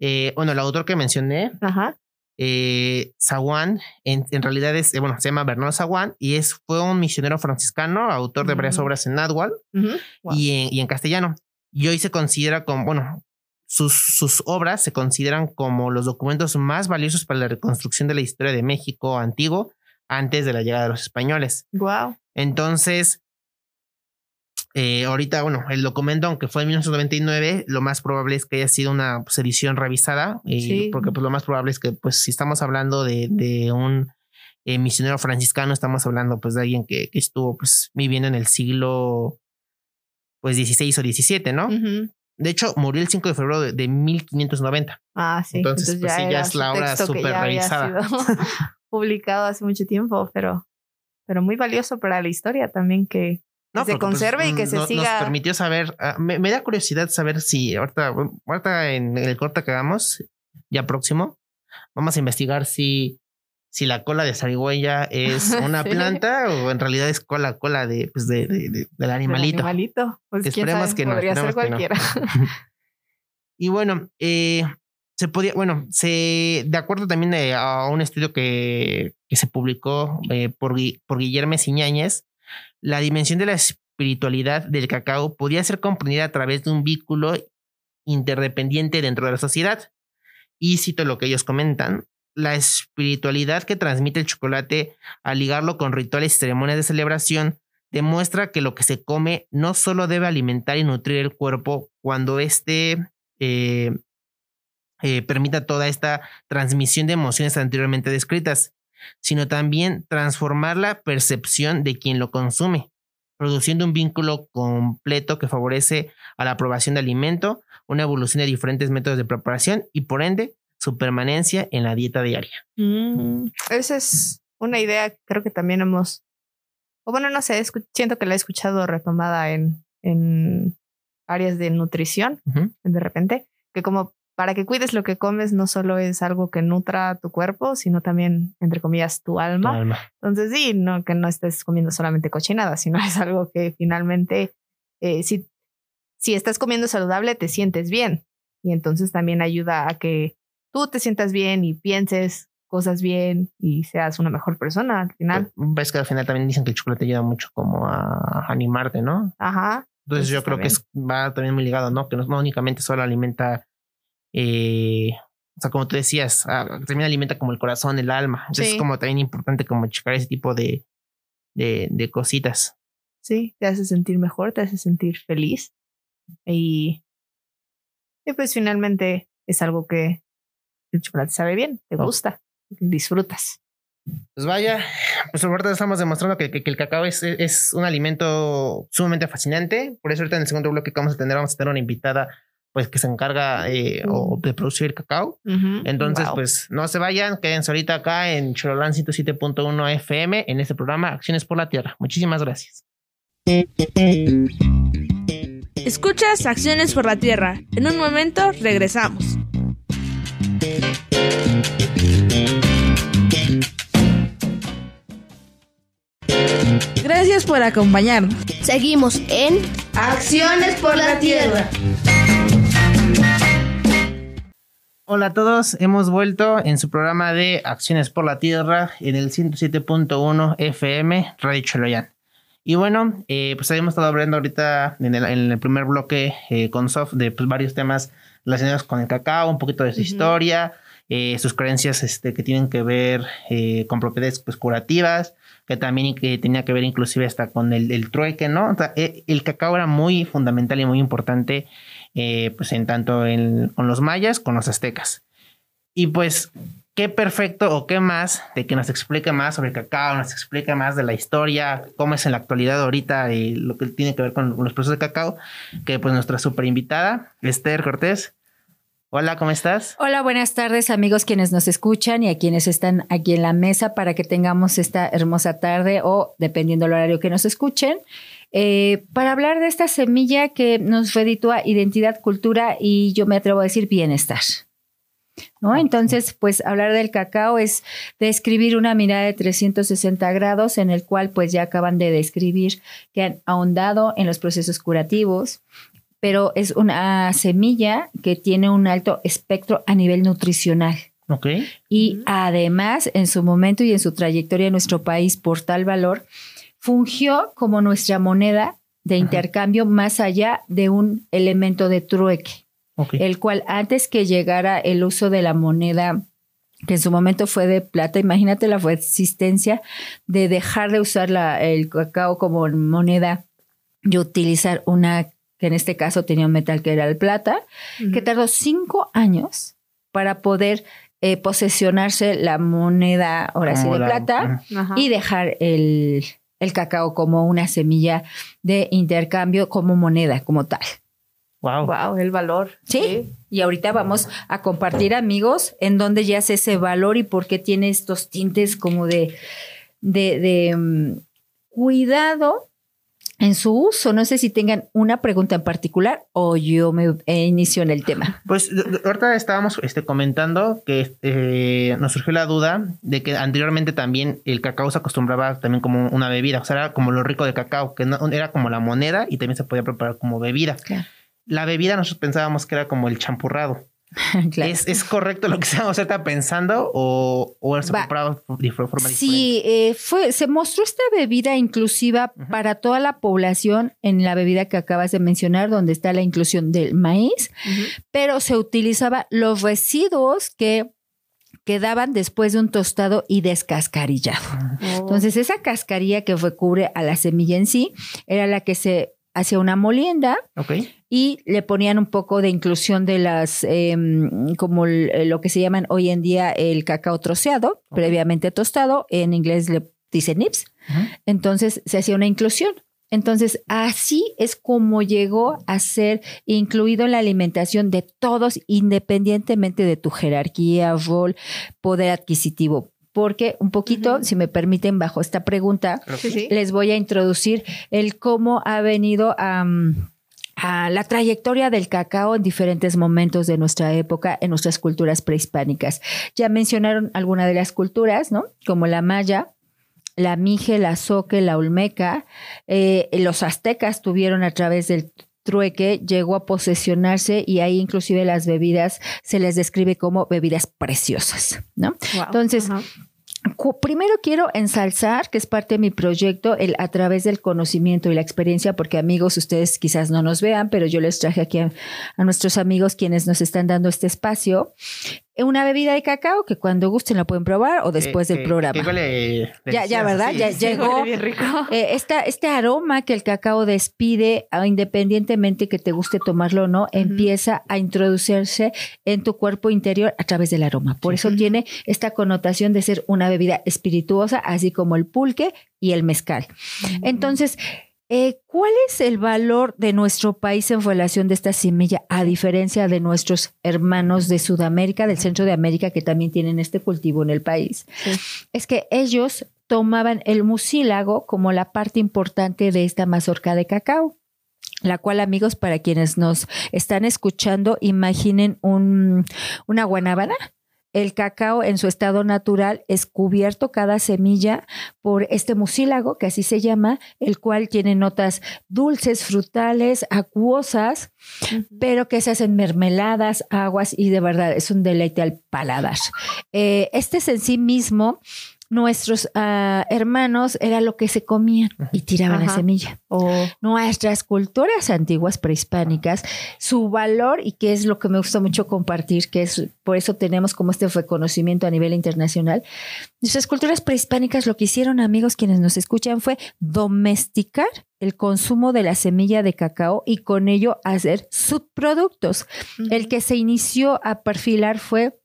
Eh, bueno, el autor que mencioné, Ajá. Eh, Zaguán, en, en realidad es, eh, bueno, se llama Bernardo Zaguán y es, fue un misionero franciscano, autor de varias Mm. obras en náhuatl Ujú. Wow. y, en, y en castellano. Y hoy se considera como, bueno, sus, sus obras se consideran como los documentos más valiosos para la reconstrucción de la historia de México antiguo antes de la llegada de los españoles. Wow. Entonces, eh, ahorita, bueno, el documento, aunque fue en 1999, lo más probable es que haya sido una pues, edición revisada, y porque pues lo más probable es que, pues, si estamos hablando de, de un eh, misionero franciscano, estamos hablando, pues, de alguien que, que, estuvo, pues, viviendo en el siglo, pues, 16 o 17, ¿no? De hecho, murió el 5 de febrero de, de 1590. Ah, sí. Entonces, Entonces pues, sí, ya es la obra súper revisada. publicado hace mucho tiempo, pero, pero muy valioso para la historia también que, no, se pues, conserve y que se siga. Nos permitió saber, ah, me, da curiosidad saber si ahorita, ahorita en el corte que hagamos, ya próximo, vamos a investigar si, si la cola de zarigüeya es una planta o en realidad es cola, cola de, pues de, de, del animalito. animalito. Pues esperemos que no. Podría ser cualquiera. y bueno, eh, se podía, bueno, se, de acuerdo también a un estudio que, que se publicó eh, por, por Guillermo Siñáñez, la dimensión de la espiritualidad del cacao podía ser comprendida a través de un vínculo interdependiente dentro de la sociedad. Y cito lo que ellos comentan, la espiritualidad que transmite el chocolate al ligarlo con rituales y ceremonias de celebración demuestra que lo que se come no solo debe alimentar y nutrir el cuerpo cuando éste eh, eh, permita toda esta transmisión de emociones anteriormente descritas, sino también transformar la percepción de quien lo consume, produciendo un vínculo completo que favorece a la aprobación de alimento, una evolución de diferentes métodos de preparación y por ende su permanencia en la dieta diaria. Mm, esa es una idea que creo que también hemos, o bueno, no sé, siento que la he escuchado retomada en, en áreas de nutrición, de repente, que como para que cuides lo que comes no solo es algo que nutra tu cuerpo, sino también, entre comillas, tu alma. Entonces, sí, no que no estés comiendo solamente cochinada, sino es algo que finalmente, eh, si, si estás comiendo saludable, te sientes bien. Y entonces también ayuda a que tú te sientas bien y pienses cosas bien y seas una mejor persona al final. Ves que al final también dicen que el chocolate ayuda mucho como a animarte, ¿no? Ajá. Entonces yo creo que es, va también muy ligado, ¿no? Que no, no únicamente solo alimenta eh, o sea, como tú decías, ah, también alimenta como el corazón, el alma. Entonces es como también importante como checar ese tipo de, de, de, cositas. Sí, te hace sentir mejor, te hace sentir feliz. Y, y pues finalmente es algo que el chocolate sabe bien, te gusta, disfrutas. Pues vaya, pues ahorita estamos demostrando que, que, el cacao es, es, un alimento sumamente fascinante. Por eso ahorita en el segundo bloque que vamos a tener, vamos a tener una invitada pues que se encarga eh, o de producir cacao. Entonces, pues no se vayan, quédense ahorita acá en Chololán 107.1 FM en este programa Acciones por la Tierra. Muchísimas gracias. Escuchas Acciones por la Tierra. En un momento regresamos. Gracias por acompañarnos. Seguimos en Acciones por la Tierra. Hola a todos, hemos vuelto en su programa de Acciones por la Tierra en el 107.1 FM Radio Choloyan. Y bueno, eh, pues habíamos estado hablando ahorita en el, primer bloque eh, con Sof de pues, varios temas relacionados con el cacao, un poquito de su historia, eh, sus creencias este, que tienen que ver con propiedades pues, curativas, que también tenía que ver inclusive hasta con el, el trueque, ¿no? el cacao era muy fundamental y muy importante eh, pues en tanto con los mayas, con los aztecas. Y pues, qué perfecto o qué más de que nos explique más sobre el cacao, nos explique más de la historia, cómo es en la actualidad ahorita y lo que tiene que ver con, los procesos de cacao, que pues nuestra super invitada, Esther Cortés. Hola, ¿cómo estás? Hola, buenas tardes amigos quienes nos escuchan y a quienes están aquí en la mesa para que tengamos esta hermosa tarde o dependiendo del horario que nos escuchen. Eh, para hablar de esta semilla que nos reditúa identidad, cultura y yo me atrevo a decir bienestar. ¿No? Entonces, pues hablar del cacao es describir una mirada de 360 grados en el cual pues ya acaban de describir que han ahondado en los procesos curativos, pero es una semilla que tiene un alto espectro a nivel nutricional. Okay. Y además, en su momento y en su trayectoria en nuestro país, por tal valor, fungió como nuestra moneda de intercambio más allá de un elemento de trueque, el cual antes que llegara el uso de la moneda que en su momento fue de plata, imagínate la existencia de dejar de usar la, el cacao como moneda y utilizar una que en este caso tenía un metal que era el plata, que tardó cinco años para poder eh, posesionarse la moneda, ahora sí, de la- plata y dejar el, el cacao como una semilla de intercambio, como moneda, como tal. Wow. Wow, el valor. Sí. Y ahorita vamos a compartir, amigos, en dónde ya hace ese valor y por qué tiene estos tintes como de, de, de, mm, cuidado en su uso. No sé si tengan una pregunta en particular o yo me inicio en el tema. Pues de- de- ahorita estábamos este, comentando que eh, nos surgió la duda de que anteriormente también el cacao se acostumbraba también como una bebida, o sea, era como lo rico del cacao, que no- era como la moneda y también se podía preparar como bebida. Claro. La bebida nosotros pensábamos que era como el champurrado. Claro. ¿Es, es correcto lo que estamos ahorita pensando o, o se preparaba de forma diferente? Sí, eh, fue, se mostró esta bebida inclusiva para toda la población en la bebida que acabas de mencionar, donde está la inclusión del maíz, pero se utilizaba los residuos que quedaban después de un tostado y descascarillado. Oh. Entonces, esa cascarilla que recubre a la semilla en sí era la que se hacía una molienda y le ponían un poco de inclusión de las, em, como el- lo que se llaman hoy en día el cacao troceado, previamente tostado, en inglés le dicen nips, entonces se hacía una inclusión. Entonces, así es como llegó a ser incluido en la alimentación de todos, independientemente de tu jerarquía, rol, poder adquisitivo. Porque un poquito, si me permiten, bajo esta pregunta, Sí, sí. les voy a introducir el cómo ha venido a, a la trayectoria del cacao en diferentes momentos de nuestra época, en nuestras culturas prehispánicas. Ya mencionaron algunas de las culturas, ¿no? Como la maya, la mije, la zoque, la olmeca. Eh, los aztecas tuvieron a través del trueque, llegó a posesionarse y ahí inclusive las bebidas se les describe como bebidas preciosas, ¿no? Wow. Entonces, Primero quiero ensalzar, que es parte de mi proyecto, el a través del conocimiento y la experiencia, porque amigos, ustedes quizás no nos vean, pero yo les traje aquí a, a nuestros amigos quienes nos están dando este espacio, una bebida de cacao que cuando gusten la pueden probar o después del programa. huele Ya, ya, ¿verdad? sí. Ya, Sí, llegó. bien rico. Eh, esta- este aroma que el cacao despide, ah, independientemente que te guste tomarlo o no, empieza a introducirse en tu cuerpo interior a través del aroma. Por eso tiene esta connotación de ser una bebida espirituosa, así como el pulque y el mezcal. Entonces, eh, ¿cuál es el valor de nuestro país en relación de esta semilla, a diferencia de nuestros hermanos de Sudamérica, del centro de América, que también tienen este cultivo en el país? Sí. Es que ellos tomaban el mucílago como la parte importante de esta mazorca de cacao. La cual, amigos, para quienes nos están escuchando, imaginen un, una guanábana. El cacao en su estado natural es cubierto cada semilla por este mucílago, que así se llama, el cual tiene notas dulces, frutales, acuosas, pero que se hacen mermeladas, aguas y de verdad es un deleite al paladar. Eh, este es en sí mismo, nuestros ah, hermanos era lo que se comían y tiraban la semilla. Oh, Nuestras culturas antiguas prehispánicas, su valor y que es lo que me gusta mucho compartir, que es por eso tenemos como este reconocimiento a nivel internacional. Nuestras culturas prehispánicas lo que hicieron, amigos, quienes nos escuchan, fue domesticar el consumo de la semilla de cacao y con ello hacer subproductos. El que se inició a perfilar fue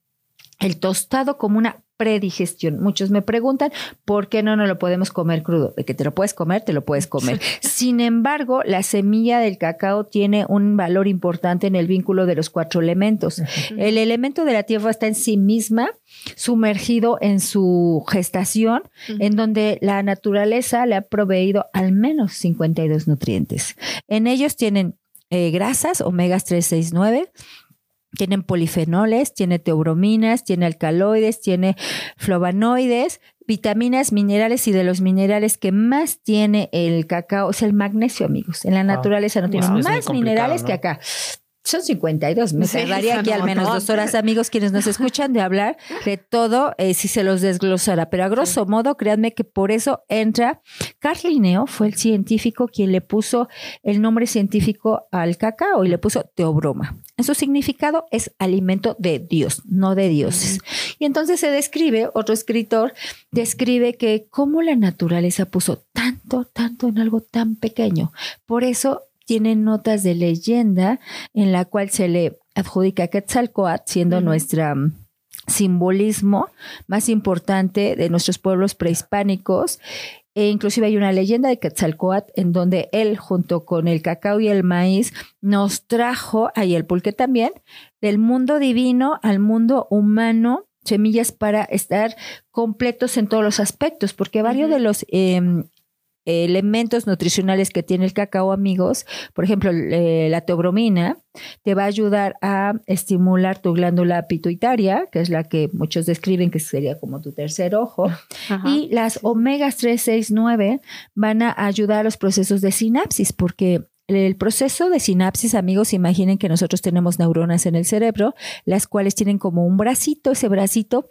el tostado como una predigestión. Muchos me preguntan por qué no nos lo podemos comer crudo. De que te lo puedes comer, te lo puedes comer. Sin embargo, la semilla del cacao tiene un valor importante en el vínculo de los cuatro elementos. El elemento de la tierra está en sí misma sumergido en su gestación, en donde la naturaleza le ha proveído al menos 52 nutrientes. En ellos tienen eh, grasas, omegas 3, 6, 9, tienen polifenoles, tiene teobrominas, tiene alcaloides, tiene flavonoides, vitaminas, minerales y de los minerales que más tiene el cacao es el magnesio, amigos. En la Wow. naturaleza no tiene Wow, es muy más minerales ¿no? que acá. Son 52, me Sí, tardaría aquí al menos dos horas, amigos, quienes nos escuchan de hablar de todo, eh, si se los desglosara. Pero a grosso modo, créanme que por eso entra. Carl Linneo fue el científico quien le puso el nombre científico al cacao y le puso teobroma. En su significado es alimento de Dios, no de dioses. Y entonces se describe, otro escritor describe que cómo la naturaleza puso tanto, tanto en algo tan pequeño. Por eso tiene notas de leyenda en la cual se le adjudica a Quetzalcoatl, siendo Ujú. nuestra mm, simbolismo más importante de nuestros pueblos prehispánicos. E inclusive hay una leyenda de Quetzalcoatl en donde él, junto con el cacao y el maíz, nos trajo, y el pulque también, del mundo divino al mundo humano, semillas para estar completos en todos los aspectos, porque varios de los em, elementos nutricionales que tiene el cacao, amigos, por ejemplo, eh, la teobromina, te va a ayudar a estimular tu glándula pituitaria, que es la que muchos describen que sería como tu tercer ojo, Ajá. y las omegas 3, 6, 9 van a ayudar a los procesos de sinapsis, porque el proceso de sinapsis, amigos, imaginen que nosotros tenemos neuronas en el cerebro, las cuales tienen como un bracito, ese bracito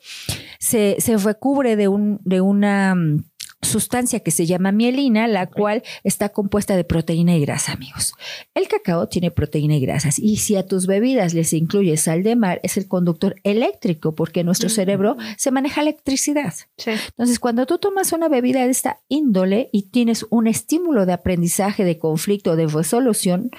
se, se recubre de, un, de una mm, sustancia que se llama mielina, la cual está compuesta de proteína y grasa, amigos. El cacao tiene proteína y grasas y si a tus bebidas les incluyes sal de mar, es el conductor eléctrico porque nuestro cerebro se maneja electricidad. Sí. Entonces, cuando tú tomas una bebida de esta índole y tienes un estímulo de aprendizaje, de conflicto, de resolución,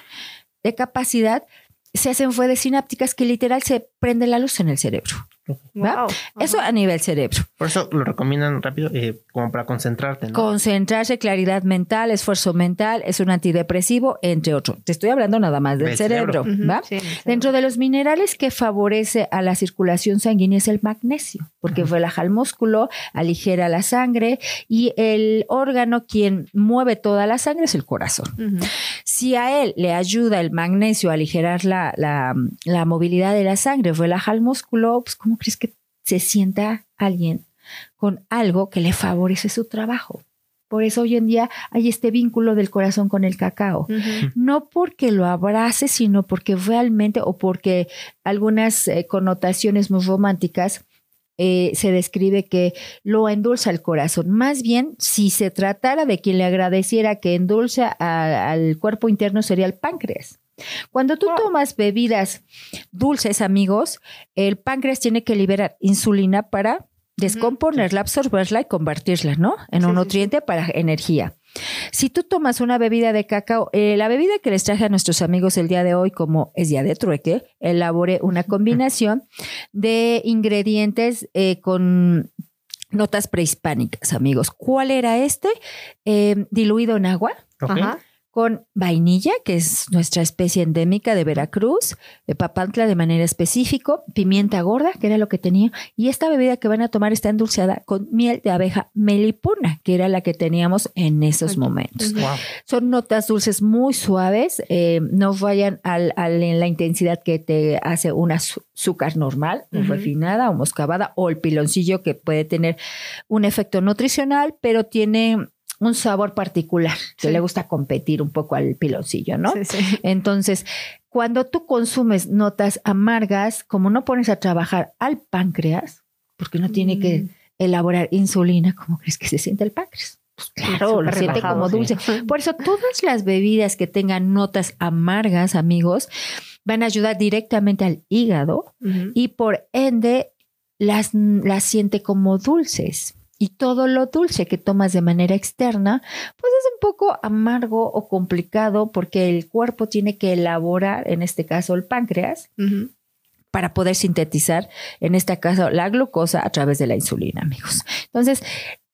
de capacidad, se hacen redes sinápticas que literal se prende la luz en el cerebro. ¿Va? Wow. Eso a nivel cerebro. Por eso lo recomiendan rápido, eh, como para concentrarte, ¿no? Concentrarse, claridad mental, esfuerzo mental, es un antidepresivo, entre otros. Te estoy hablando nada más del Del cerebro, ¿va? sí, Dentro de los minerales que favorece a la circulación sanguínea es el magnesio, porque relaja el músculo, aligera la sangre y el órgano quien mueve toda la sangre es el corazón. Si a él le ayuda el magnesio a aligerar la, la- la movilidad de la sangre, relaja el músculo, pues ¿cómo crees que se sienta alguien con algo que le favorece su trabajo? Por eso hoy en día hay este vínculo del corazón con el cacao no porque lo abrace, sino porque realmente o porque algunas eh, connotaciones muy románticas eh, se describe que lo endulza el corazón. Más bien, si se tratara de quien le agradeciera que endulza a- al cuerpo interno, sería el páncreas. Cuando tú Wow. tomas bebidas dulces, amigos, el páncreas tiene que liberar insulina para descomponerla, absorberla y convertirla, ¿no? En un nutriente para energía. Si tú tomas una bebida de cacao, eh, la bebida que les traje a nuestros amigos el día de hoy, como es día de trueque, elaboré una combinación de ingredientes eh, con notas prehispánicas, amigos. ¿Cuál era este? Eh, diluido en agua Ok. Ajá. Con vainilla, que es nuestra especie endémica de Veracruz, de papantla de manera específica, pimienta gorda, que era lo que tenía, y esta bebida que van a tomar está endulzada con miel de abeja melipona, que era la que teníamos en esos momentos. Wow. Son notas dulces muy suaves, eh, no vayan al, al- en la intensidad que te hace una azúcar normal, o Ujú. refinada o moscavada, o el piloncillo que puede tener un efecto nutricional, pero tiene un sabor particular, que Sí. le gusta competir un poco al piloncillo, ¿no? Sí, sí. Entonces, cuando tú consumes notas amargas, como no pones a trabajar al páncreas, porque no tiene que Mm. elaborar insulina, ¿cómo crees que se siente el páncreas? Pues claro, lo siente como sí. dulce. Por eso todas las bebidas que tengan notas amargas, amigos, van a ayudar directamente al hígado y por ende las, las siente como dulces. Y todo lo dulce que tomas de manera externa, pues es un poco amargo o complicado porque el cuerpo tiene que elaborar, en este caso el páncreas, para poder sintetizar, en este caso, la glucosa a través de la insulina, amigos. Entonces,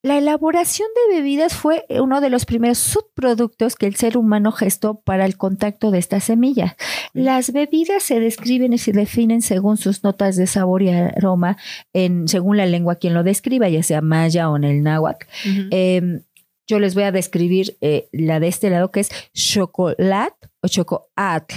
la elaboración de bebidas fue uno de los primeros subproductos que el ser humano gestó para el contacto de esta semilla. Las bebidas se describen y se definen según sus notas de sabor y aroma, en, según la lengua quien lo describa, ya sea maya o en el náhuatl. Eh, yo les voy a describir eh, la de este lado que es chocolate o.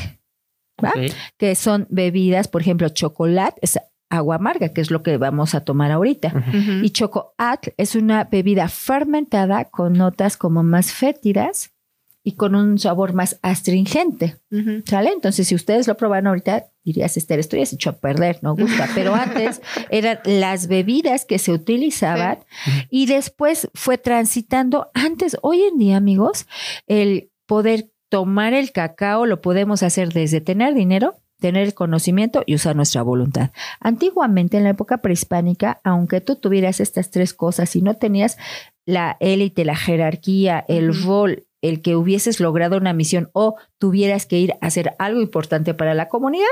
Ok. que son bebidas, por ejemplo, chocolate es agua amarga, que es lo que vamos a tomar ahorita. Ujú. Ujú. Y chocoatl es una bebida fermentada con notas como más fétidas y con un sabor más astringente. Ujú. ¿Sale? Entonces, si ustedes lo proban ahorita, dirías, Esther, esto ya se echó a perder, no gusta. Pero antes eran las bebidas que se utilizaban y después fue transitando. Antes, hoy en día, amigos, el poder tomar el cacao lo podemos hacer desde tener dinero, tener el conocimiento y usar nuestra voluntad. Antiguamente, en la época prehispánica, aunque tú tuvieras estas tres cosas y no tenías la élite, la jerarquía, el rol, el que hubieses logrado una misión o tuvieras que ir a hacer algo importante para la comunidad,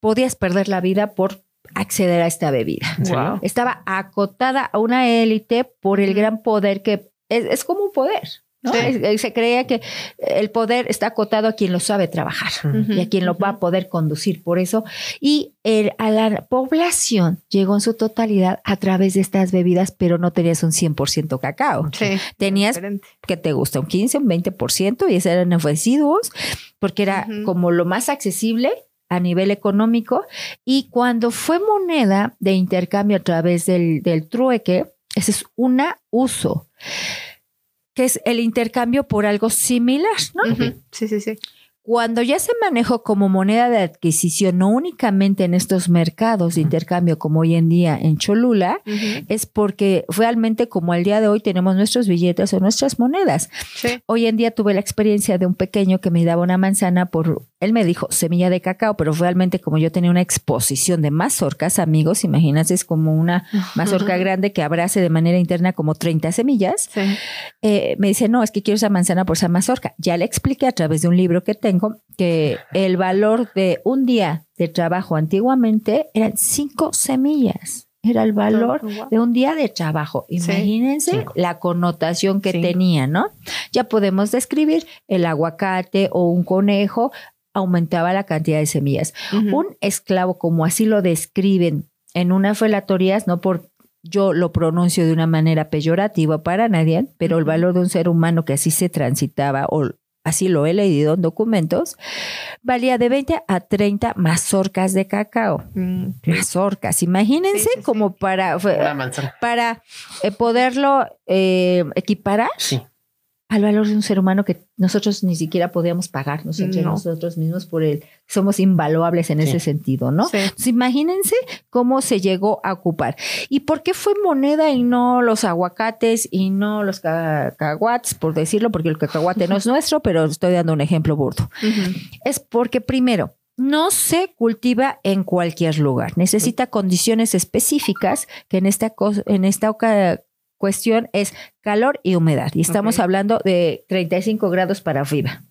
podías perder la vida por acceder a esta bebida. Wow. Estaba acotada a una élite por el gran poder que es, es como un poder. ¿No? Sí. Es- es- se creía que el poder está acotado a quien lo sabe trabajar y a quien lo va a poder conducir. Por eso, y el- a la población llegó en su totalidad a través de estas bebidas, pero no tenías un 100% cacao. Sí. Tenías que te gusta un 15, un 20% y esos eran residuos porque era como lo más accesible a nivel económico y cuando fue moneda de intercambio a través del, del trueque, ese es un uso que es el intercambio por algo similar, ¿no? Ujú. Sí, sí, sí. Cuando ya se manejó como moneda de adquisición, no únicamente en estos mercados de intercambio como hoy en día en Cholula, es porque realmente como al día de hoy tenemos nuestros billetes o nuestras monedas. Sí. Hoy en día tuve la experiencia de un pequeño que me daba una manzana por, él me dijo semilla de cacao, pero realmente como yo tenía una exposición de mazorcas, amigos, imagínense, es como una mazorca grande que abrace de manera interna como 30 semillas. Sí. Eh, me dice, no, es que quiero esa manzana por esa mazorca. Ya le expliqué a través de un libro que tengo que el valor de un día de trabajo antiguamente eran cinco semillas. Era el valor de un día de trabajo. Imagínense la connotación que Cinco. tenía, ¿no? Ya podemos describir el aguacate o un conejo aumentaba la cantidad de semillas. Un esclavo, como así lo describen en unas relatorías, no por yo lo pronuncio de una manera peyorativa para nadie, pero el valor de un ser humano que así se transitaba o así lo he leído en documentos, valía de 20 a 30 mazorcas de cacao. Mm. Mazorcas, imagínense Sí, sí, sí. como para eh, poderlo eh, equiparar Sí. Al valor de un ser humano que nosotros ni siquiera podíamos pagarnos entre No. nosotros mismos por el somos invaluables en Sí. ese sentido, ¿no? Sí. Entonces, imagínense cómo se llegó a ocupar. ¿Y por qué fue moneda y no los aguacates y no los cacahuates, por decirlo? Porque el cacahuate no es nuestro, pero estoy dando un ejemplo burdo. Es porque primero, no se cultiva en cualquier lugar. Necesita condiciones específicas que en esta, en esta oca- cuestión es calor y humedad. Y estamos hablando de 35 grados para arriba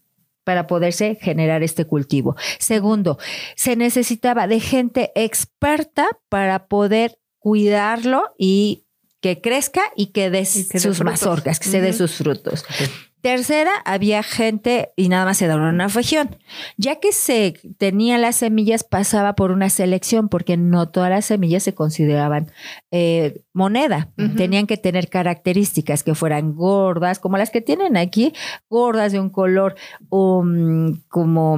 para poderse generar este cultivo. Segundo, se necesitaba de gente experta para poder cuidarlo y que crezca y que dé sus frutos. mazorcas, que se dé sus frutos. Tercera, había gente y nada más se daba una región. Ya que se tenía las semillas, pasaba por una selección, porque no todas las semillas se consideraban eh, moneda. Tenían que tener características que fueran gordas, como las que tienen aquí, gordas de un color um, como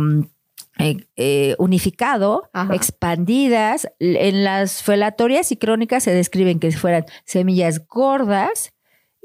eh, eh, unificado, Ajá. expandidas. En las felatorias y crónicas se describen que fueran semillas gordas,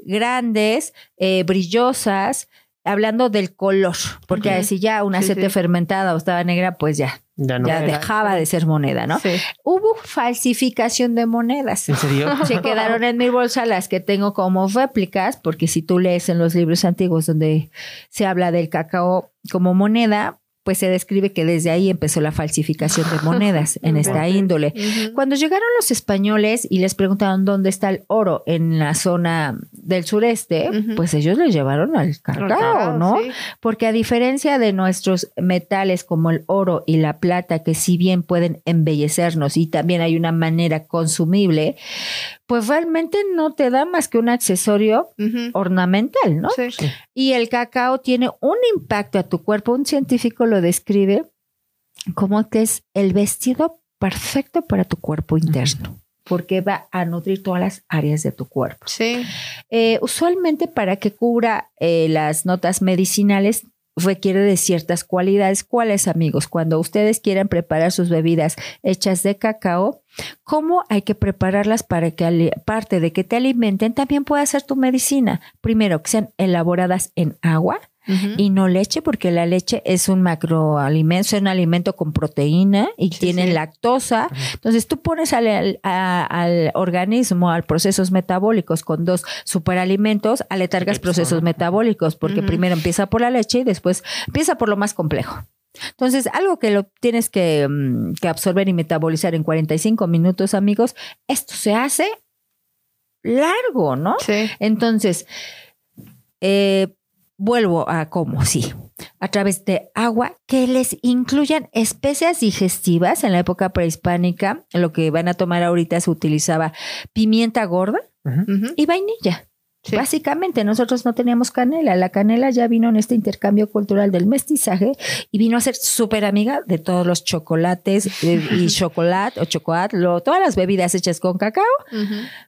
grandes, eh, brillosas, hablando del color, porque Ujú. si ya una Sí, aceite sí. fermentada o estaba negra, pues ya, Ya no. ya dejaba de ser moneda, ¿no? Sí. Hubo falsificación de monedas. ¿En serio? Se quedaron en mi bolsa las que tengo como réplicas, porque si tú lees en los libros antiguos donde se habla del cacao como moneda, pues se describe que desde ahí empezó la falsificación de monedas en esta índole. Cuando llegaron los españoles y les preguntaron dónde está el oro en la zona del sureste, pues ellos les llevaron al cacao, Cacao, ¿no? sí. Porque a diferencia de nuestros metales como el oro y la plata, que si bien pueden embellecernos y también hay una manera consumible, pues realmente no te da más que un accesorio ornamental, ¿no? Sí. Y el cacao tiene un impacto a tu cuerpo. Un científico lo describe como que es el vestido perfecto para tu cuerpo interno, porque va a nutrir todas las áreas de tu cuerpo. Sí. Eh, usualmente para que cubra eh, las notas medicinales requiere de ciertas cualidades. ¿Cuáles, amigos? Cuando ustedes quieran preparar sus bebidas hechas de cacao, ¿cómo hay que prepararlas para que, aparte de que te alimenten, también pueda ser tu medicina? Primero, que sean elaboradas en agua, Y no leche, porque la leche es un macroalimento, es un alimento con proteína y Sí, tiene sí. lactosa. Entonces tú pones al, al- a- al organismo, al procesos metabólicos con dos superalimentos, aletargas procesos metabólicos, porque primero empieza por la leche y después empieza por lo más complejo. Entonces, algo que lo tienes que, mm, que absorber y metabolizar en 45 minutos, amigos, esto se hace largo, ¿no? Sí. Entonces, eh, vuelvo a cómo, sí, a través de agua que les incluyan especias digestivas. En la época prehispánica, lo que van a tomar ahorita se utilizaba pimienta gorda y vainilla. Sí. Básicamente, nosotros no teníamos canela. La canela ya vino en este intercambio cultural del mestizaje y vino a ser súper amiga de todos los chocolates eh, y chocolate o chocolate, lo- todas las bebidas hechas con cacao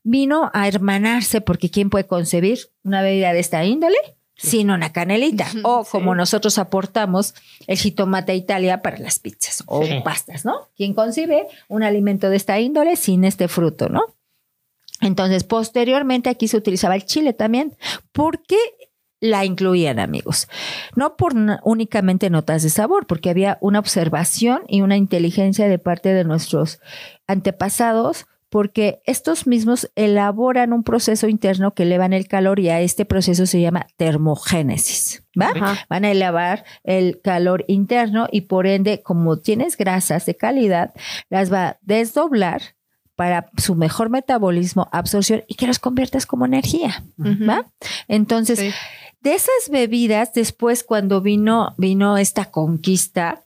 vino a hermanarse porque ¿quién puede concebir una bebida de esta índole? Sino una canelita. O Sí. como nosotros aportamos el jitomate a Italia para las pizzas o Sí. pastas, ¿no? ¿Quién concibe un alimento de esta índole sin este fruto, ¿no? Entonces, posteriormente aquí se utilizaba el chile también. ¿Por qué la incluían, amigos? No por únicamente notas de sabor, porque había una observación y una inteligencia de parte de nuestros antepasados, porque estos mismos elaboran un proceso interno que elevan el calor y a este proceso se llama termogénesis, ¿va? Ajá. Van a elevar el calor interno y por ende, como tienes grasas de calidad, las va a desdoblar para su mejor metabolismo, absorción y que los conviertas como energía. Entonces, Sí. de esas bebidas, después cuando vino, vino esta conquista,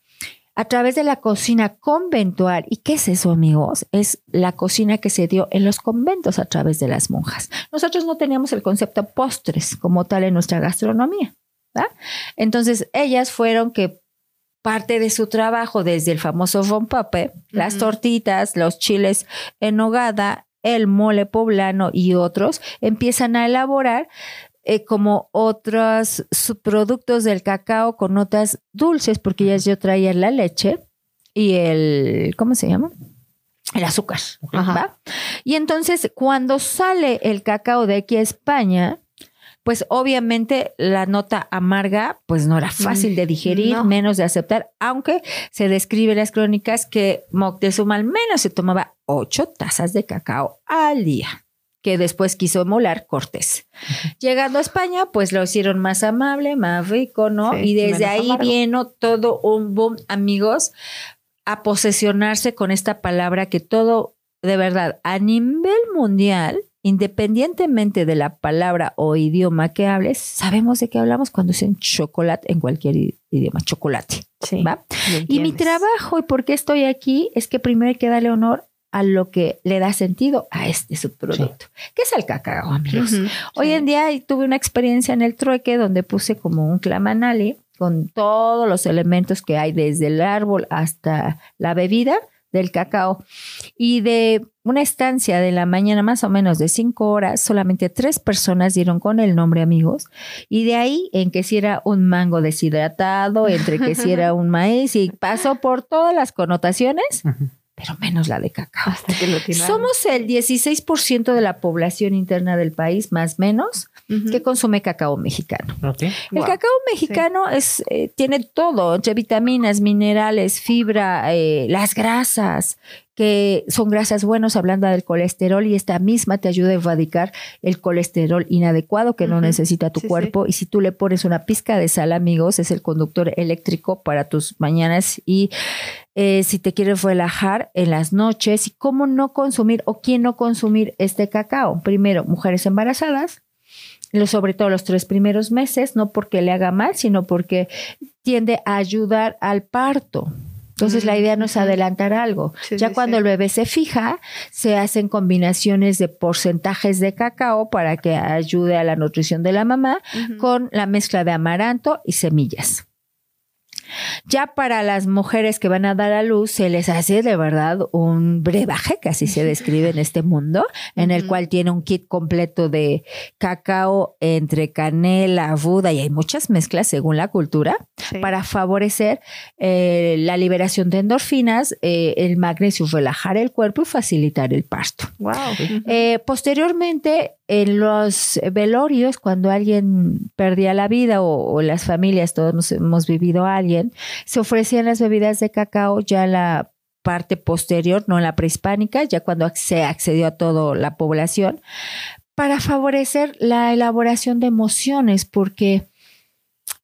a través de la cocina conventual. ¿Y qué es eso, amigos? Es la cocina que se dio en los conventos a través de las monjas. Nosotros no teníamos el concepto postres como tal en nuestra gastronomía. ¿va? Entonces, ellas fueron que parte de su trabajo desde el famoso pape, las tortitas, los chiles en nogada, el mole poblano y otros, empiezan a elaborar eh, como otros subproductos del cacao con notas dulces, porque ellas yo traía la leche y el, ¿cómo se llama? El azúcar. Y entonces, cuando sale el cacao de aquí a España, pues obviamente la nota amarga, pues no era fácil de digerir, no. menos de aceptar, aunque se describe en las crónicas que Moctezuma al menos se tomaba ocho tazas de cacao al día que después quiso emular Cortés. Llegando a España, pues lo hicieron más amable, más rico, ¿no? Sí, y desde ahí amargo. vino todo un boom, amigos, a posesionarse con esta palabra que todo, de verdad, a nivel mundial, independientemente de la palabra o idioma que hables, sabemos de qué hablamos cuando dicen chocolate en cualquier idioma, chocolate. Sí. ¿va? Y mi trabajo y por qué estoy aquí es que primero hay que darle honor a lo que le da sentido a este subproducto, que es el cacao, amigos. Hoy Sí. en día tuve una experiencia en el trueque donde puse como un clamanali con todos los elementos que hay desde el árbol hasta la bebida del cacao y de una estancia de la mañana más o menos de cinco horas solamente tres personas dieron con el nombre amigos y de ahí en que si era un mango deshidratado entre que si era un maíz y pasó por todas las connotaciones. Pero menos la de cacao Hasta que lo tiraron. somos el 16% de la población interna del país, más menos, Que consume cacao mexicano. El Wow. cacao mexicano es, eh, tiene todo, entre vitaminas, minerales, fibra, eh, las grasas, que son grasas buenas hablando del colesterol y esta misma te ayuda a erradicar el colesterol inadecuado que no necesita tu Sí, cuerpo. Y si tú le pones una pizca de sal amigos es el conductor eléctrico para tus mañanas. Y eh, si te quieres relajar en las noches y cómo no consumir o quién no consumir este cacao. Primero, mujeres embarazadas, sobre todo los tres primeros meses, no porque le haga mal, sino porque tiende a ayudar al parto. Entonces la idea no es adelantar algo. Sí, ya sí, cuando sí. el bebé se fija, se hacen combinaciones de porcentajes de cacao para que ayude a la nutrición de la mamá con la mezcla de amaranto y semillas. Ya para las mujeres que van a dar a luz, se les hace de verdad un brebaje, que así se describe en este mundo, en el cual tiene un kit completo de cacao entre canela, ruda, y hay muchas mezclas según la cultura. Sí. para favorecer eh, la liberación de endorfinas, eh, el magnesio, relajar el cuerpo y facilitar el parto. Wow. Eh, posteriormente, en los velorios, cuando alguien perdía la vida o, las familias, todos hemos, hemos vivido a alguien, se ofrecían las bebidas de cacao ya en la parte posterior, no la prehispánica, ya cuando se accedió a toda la población, para favorecer la elaboración de emociones, porque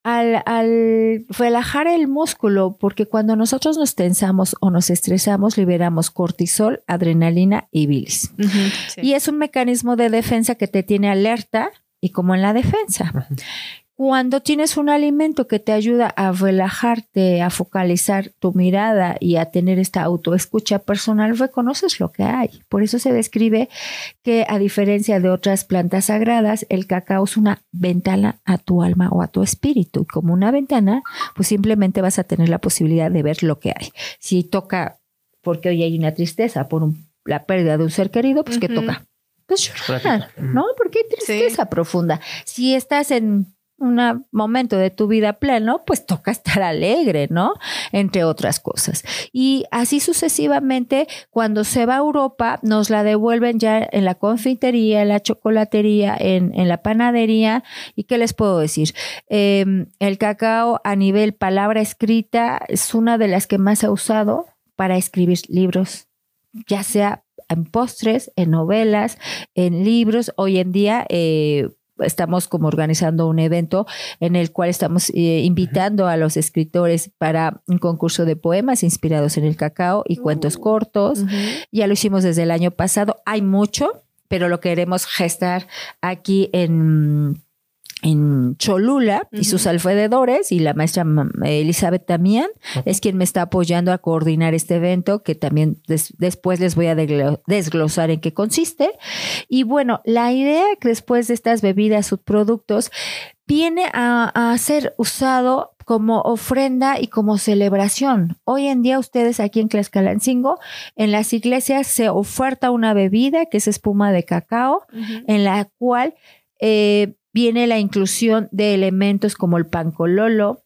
al, al, relajar el músculo, porque cuando nosotros nos tensamos o nos estresamos, liberamos cortisol, adrenalina y bilis. Sí. Y es un mecanismo de defensa que te tiene alerta y como en la defensa. Cuando tienes un alimento que te ayuda a relajarte, a focalizar tu mirada y a tener esta autoescucha personal, reconoces lo que hay. Por eso se describe que a diferencia de otras plantas sagradas, el cacao es una ventana a tu alma o a tu espíritu. Y como una ventana, pues simplemente vas a tener la posibilidad de ver lo que hay. Si toca, porque hoy hay una tristeza por un- la pérdida de un ser querido, pues ¿qué Ujú. toca? Pues llorar. ¿no? Porque hay tristeza profunda. Si estás en un momento de tu vida pleno, pues toca estar alegre, ¿no? Entre otras cosas. Y así sucesivamente, cuando se va a Europa, nos la devuelven ya en la confitería, en la chocolatería, en, en la panadería. ¿Y qué les puedo decir? Eh, el cacao a nivel palabra escrita es una de las que más se ha usado para escribir libros, ya sea en postres, en novelas, en libros. Hoy en día eh, estamos como organizando un evento en el cual estamos eh, invitando a los escritores para un concurso de poemas inspirados en el cacao y cuentos cortos. Ujú. Ya lo hicimos desde el año pasado. Hay mucho, pero lo queremos gestar aquí en, en Cholula y sus alrededores y la maestra mm, Elizabeth también es quien me está apoyando a coordinar este evento que también des- después les voy a desglosar en qué consiste. Y bueno, la idea que después de estas bebidas, subproductos, viene a, a ser usado como ofrenda y como celebración. Hoy en día ustedes aquí en Tlaxcalancingo, en las iglesias se oferta una bebida que es espuma de cacao, en la cual eh, viene la inclusión de elementos como el pancololo,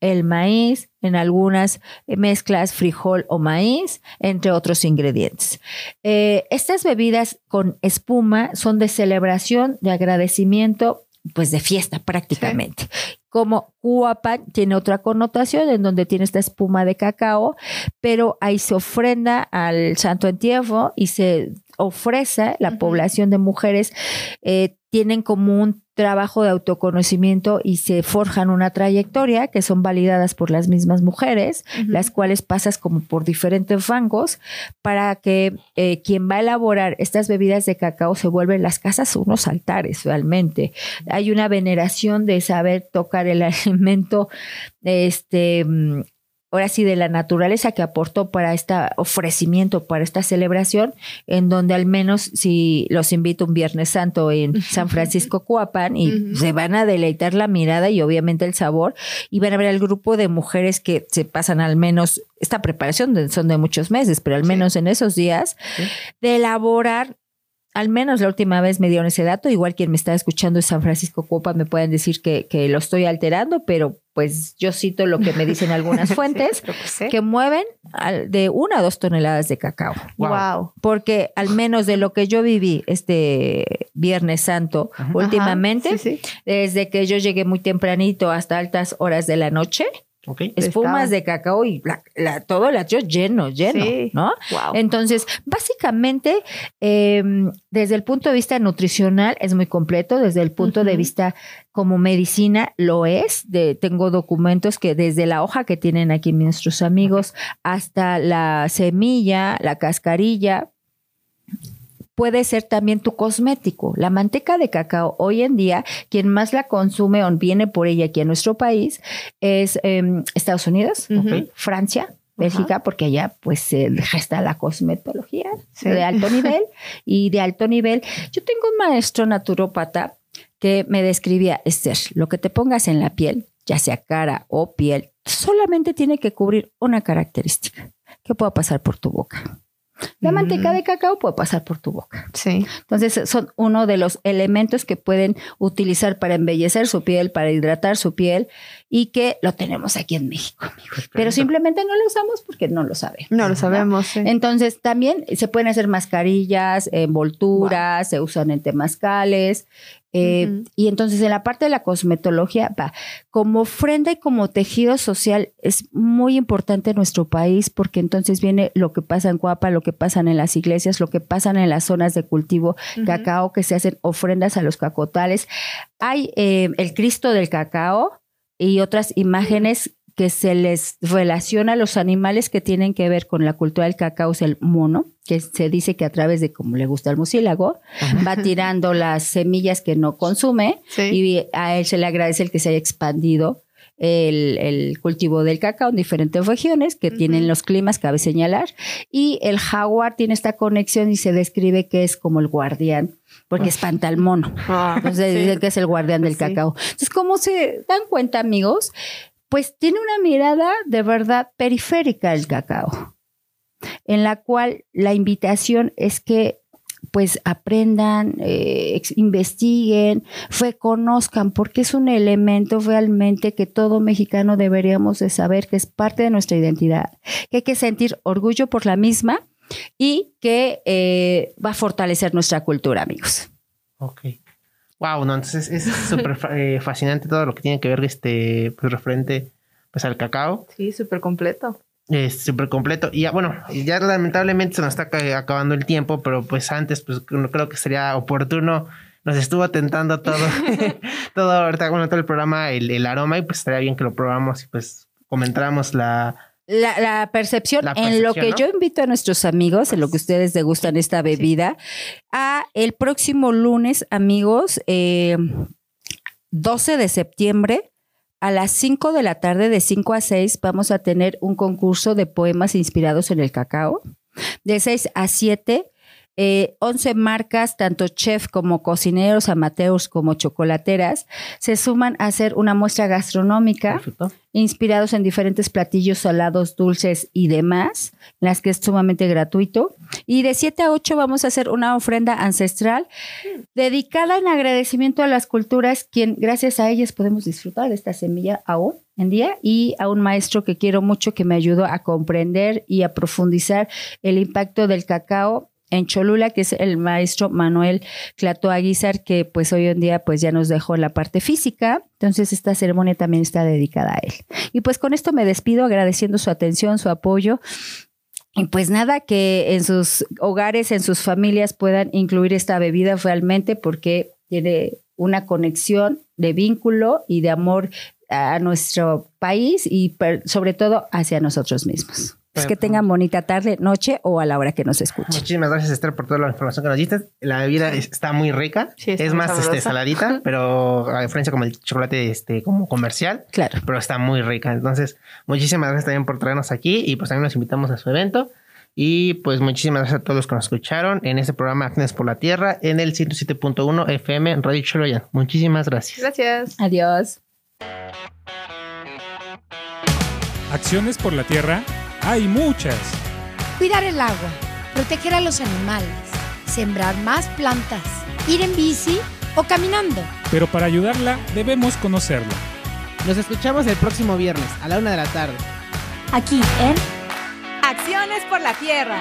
el maíz, en algunas mezclas frijol o maíz, entre otros ingredientes. Eh, estas bebidas con espuma son de celebración, de agradecimiento, pues de fiesta prácticamente. Como Cuapan tiene otra connotación en donde tiene esta espuma de cacao, pero ahí se ofrenda al Santo Entierro y se ofrece la población de mujeres eh, tienen como un trabajo de autoconocimiento y se forjan una trayectoria que son validadas por las mismas mujeres, las cuales pasas como por diferentes rangos para que eh, quien va a elaborar estas bebidas de cacao se vuelven las casas unos altares realmente. Hay una veneración de saber tocar el alimento, este, mm, ahora sí, de la naturaleza que aportó para este ofrecimiento, para esta celebración, en donde al menos si los invito un Viernes Santo en San Francisco Cuapan y se van a deleitar la mirada y obviamente el sabor y van a ver el grupo de mujeres que se pasan al menos, esta preparación de- son de muchos meses, pero al Sí. menos en esos días, de elaborar al menos la última vez me dieron ese dato. Igual quien me está escuchando de San Francisco Copa me pueden decir que, que lo estoy alterando, pero pues yo cito lo que me dicen algunas fuentes, Sí, que mueven al- de una a dos toneladas de cacao. Wow. Wow. Porque al menos de lo que yo viví este Viernes Santo Ajá. últimamente, Ajá, sí, sí. desde que yo llegué muy tempranito hasta altas horas de la noche, Ok. espumas de cacao y la- la- todo el atrio lleno, lleno, Sí. ¿no? Wow. Entonces, básicamente, eh, desde el punto de vista nutricional es muy completo, desde el punto de vista como medicina lo es. De, tengo documentos que desde la hoja que tienen aquí nuestros amigos hasta la semilla, la cascarilla, puede ser también tu cosmético. La manteca de cacao hoy en día, quien más la consume o viene por ella aquí a nuestro país es em, Estados Unidos. Francia, Bélgica, porque allá pues se gesta la cosmetología Sí. de alto nivel y de alto nivel. Yo tengo un maestro naturópata que me describía, Esther, lo que te pongas en la piel, ya sea cara o piel, solamente tiene que cubrir una característica, que pueda pasar por tu boca. La Mm. manteca de cacao puede pasar por tu boca. Sí. Entonces son uno de los elementos que pueden utilizar para embellecer su piel, para hidratar su piel y que lo tenemos aquí en México, amigos. Pero simplemente no lo usamos porque no lo sabemos. No lo sabemos. sí. Entonces también se pueden hacer mascarillas, envolturas, se usan en temazcales. Eh. Y entonces en la parte de la cosmetología, va, como ofrenda y como tejido social es muy importante en nuestro país porque entonces viene lo que pasa en Cuapa, lo que pasa en las iglesias, lo que pasa en las zonas de cultivo cacao, que se hacen ofrendas a los cacotales. Hay eh, el Cristo del cacao y otras imágenes que se les relaciona a los animales que tienen que ver con la cultura del cacao, es el mono, que se dice que a través de, como le gusta al murciélago, va tirando las semillas que no consume Sí. y a él se le agradece el que se haya expandido el, el cultivo del cacao en diferentes regiones que tienen los climas, cabe señalar. Y el jaguar tiene esta conexión y se describe que es como el guardián, porque espanta al mono. Ah, Entonces sí. dicen que es el guardián del Sí. cacao. Entonces, como se dan cuenta, amigos, pues tiene una mirada de verdad periférica el cacao, en la cual la invitación es que pues aprendan, eh, investiguen, reconozcan, porque es un elemento realmente que todo mexicano deberíamos de saber que es parte de nuestra identidad, que hay que sentir orgullo por la misma y que eh, va a fortalecer nuestra cultura, amigos. Ok. Wow, no, entonces es súper eh, fascinante todo lo que tiene que ver este, pues, referente pues, al cacao. Sí, súper completo. Es súper completo. Y ya, bueno, ya lamentablemente se nos está ca- acabando el tiempo, pero pues antes, pues no creo que sería oportuno. Nos estuvo tentando todo, todo ahorita, bueno, todo el programa, el, el aroma, y pues estaría bien que lo probamos y pues comentáramos la. La, la percepción, La en lo que ¿no? yo invito a nuestros amigos, en lo que ustedes degustan esta bebida, a el próximo lunes, amigos, eh, 12 de septiembre, a las 5 de la tarde, de 5 a 6, vamos a tener un concurso de poemas inspirados en el cacao. De 6 a 7, eh, 11 marcas, tanto chef como cocineros, amateurs como chocolateras, se suman a hacer una muestra gastronómica Perfecto. inspirados en diferentes platillos salados, dulces y demás, en las que es sumamente gratuito. Y de 7 a 8 vamos a hacer una ofrenda ancestral dedicada en agradecimiento a las culturas, quien gracias a ellas podemos disfrutar de esta semilla aún en día y a un maestro que quiero mucho que me ayudó a comprender y a profundizar el impacto del cacao en Cholula, que es el maestro Manuel Clato Aguizar, que pues hoy en día pues ya nos dejó la parte física. Entonces esta ceremonia también está dedicada a él. Y pues con esto me despido agradeciendo su atención, su apoyo. Y pues nada, que en sus hogares, en sus familias puedan incluir esta bebida realmente porque tiene una conexión de vínculo y de amor a nuestro país y sobre todo hacia nosotros mismos. Pues que tengan bonita tarde, noche o a la hora que nos escuchen. Muchísimas gracias, Esther, por toda la información que nos diste. La bebida es- está muy rica. Sí, está es más este, saladita, pero a diferencia como el chocolate este, como comercial, Claro. pero está muy rica. Entonces, muchísimas gracias también por traernos aquí y pues también los invitamos a su evento. Y pues muchísimas gracias a todos los que nos escucharon en este programa Acnes por la Tierra en el 107.1 FM Radio Choloyan. Muchísimas gracias. Gracias. Adiós. Acciones por la tierra hay muchas. Cuidar el agua, proteger a los animales, sembrar más plantas, ir en bici o caminando. Pero para ayudarla debemos conocerla. Nos escuchamos el próximo viernes a la una de la tarde. Aquí en Acciones por la tierra.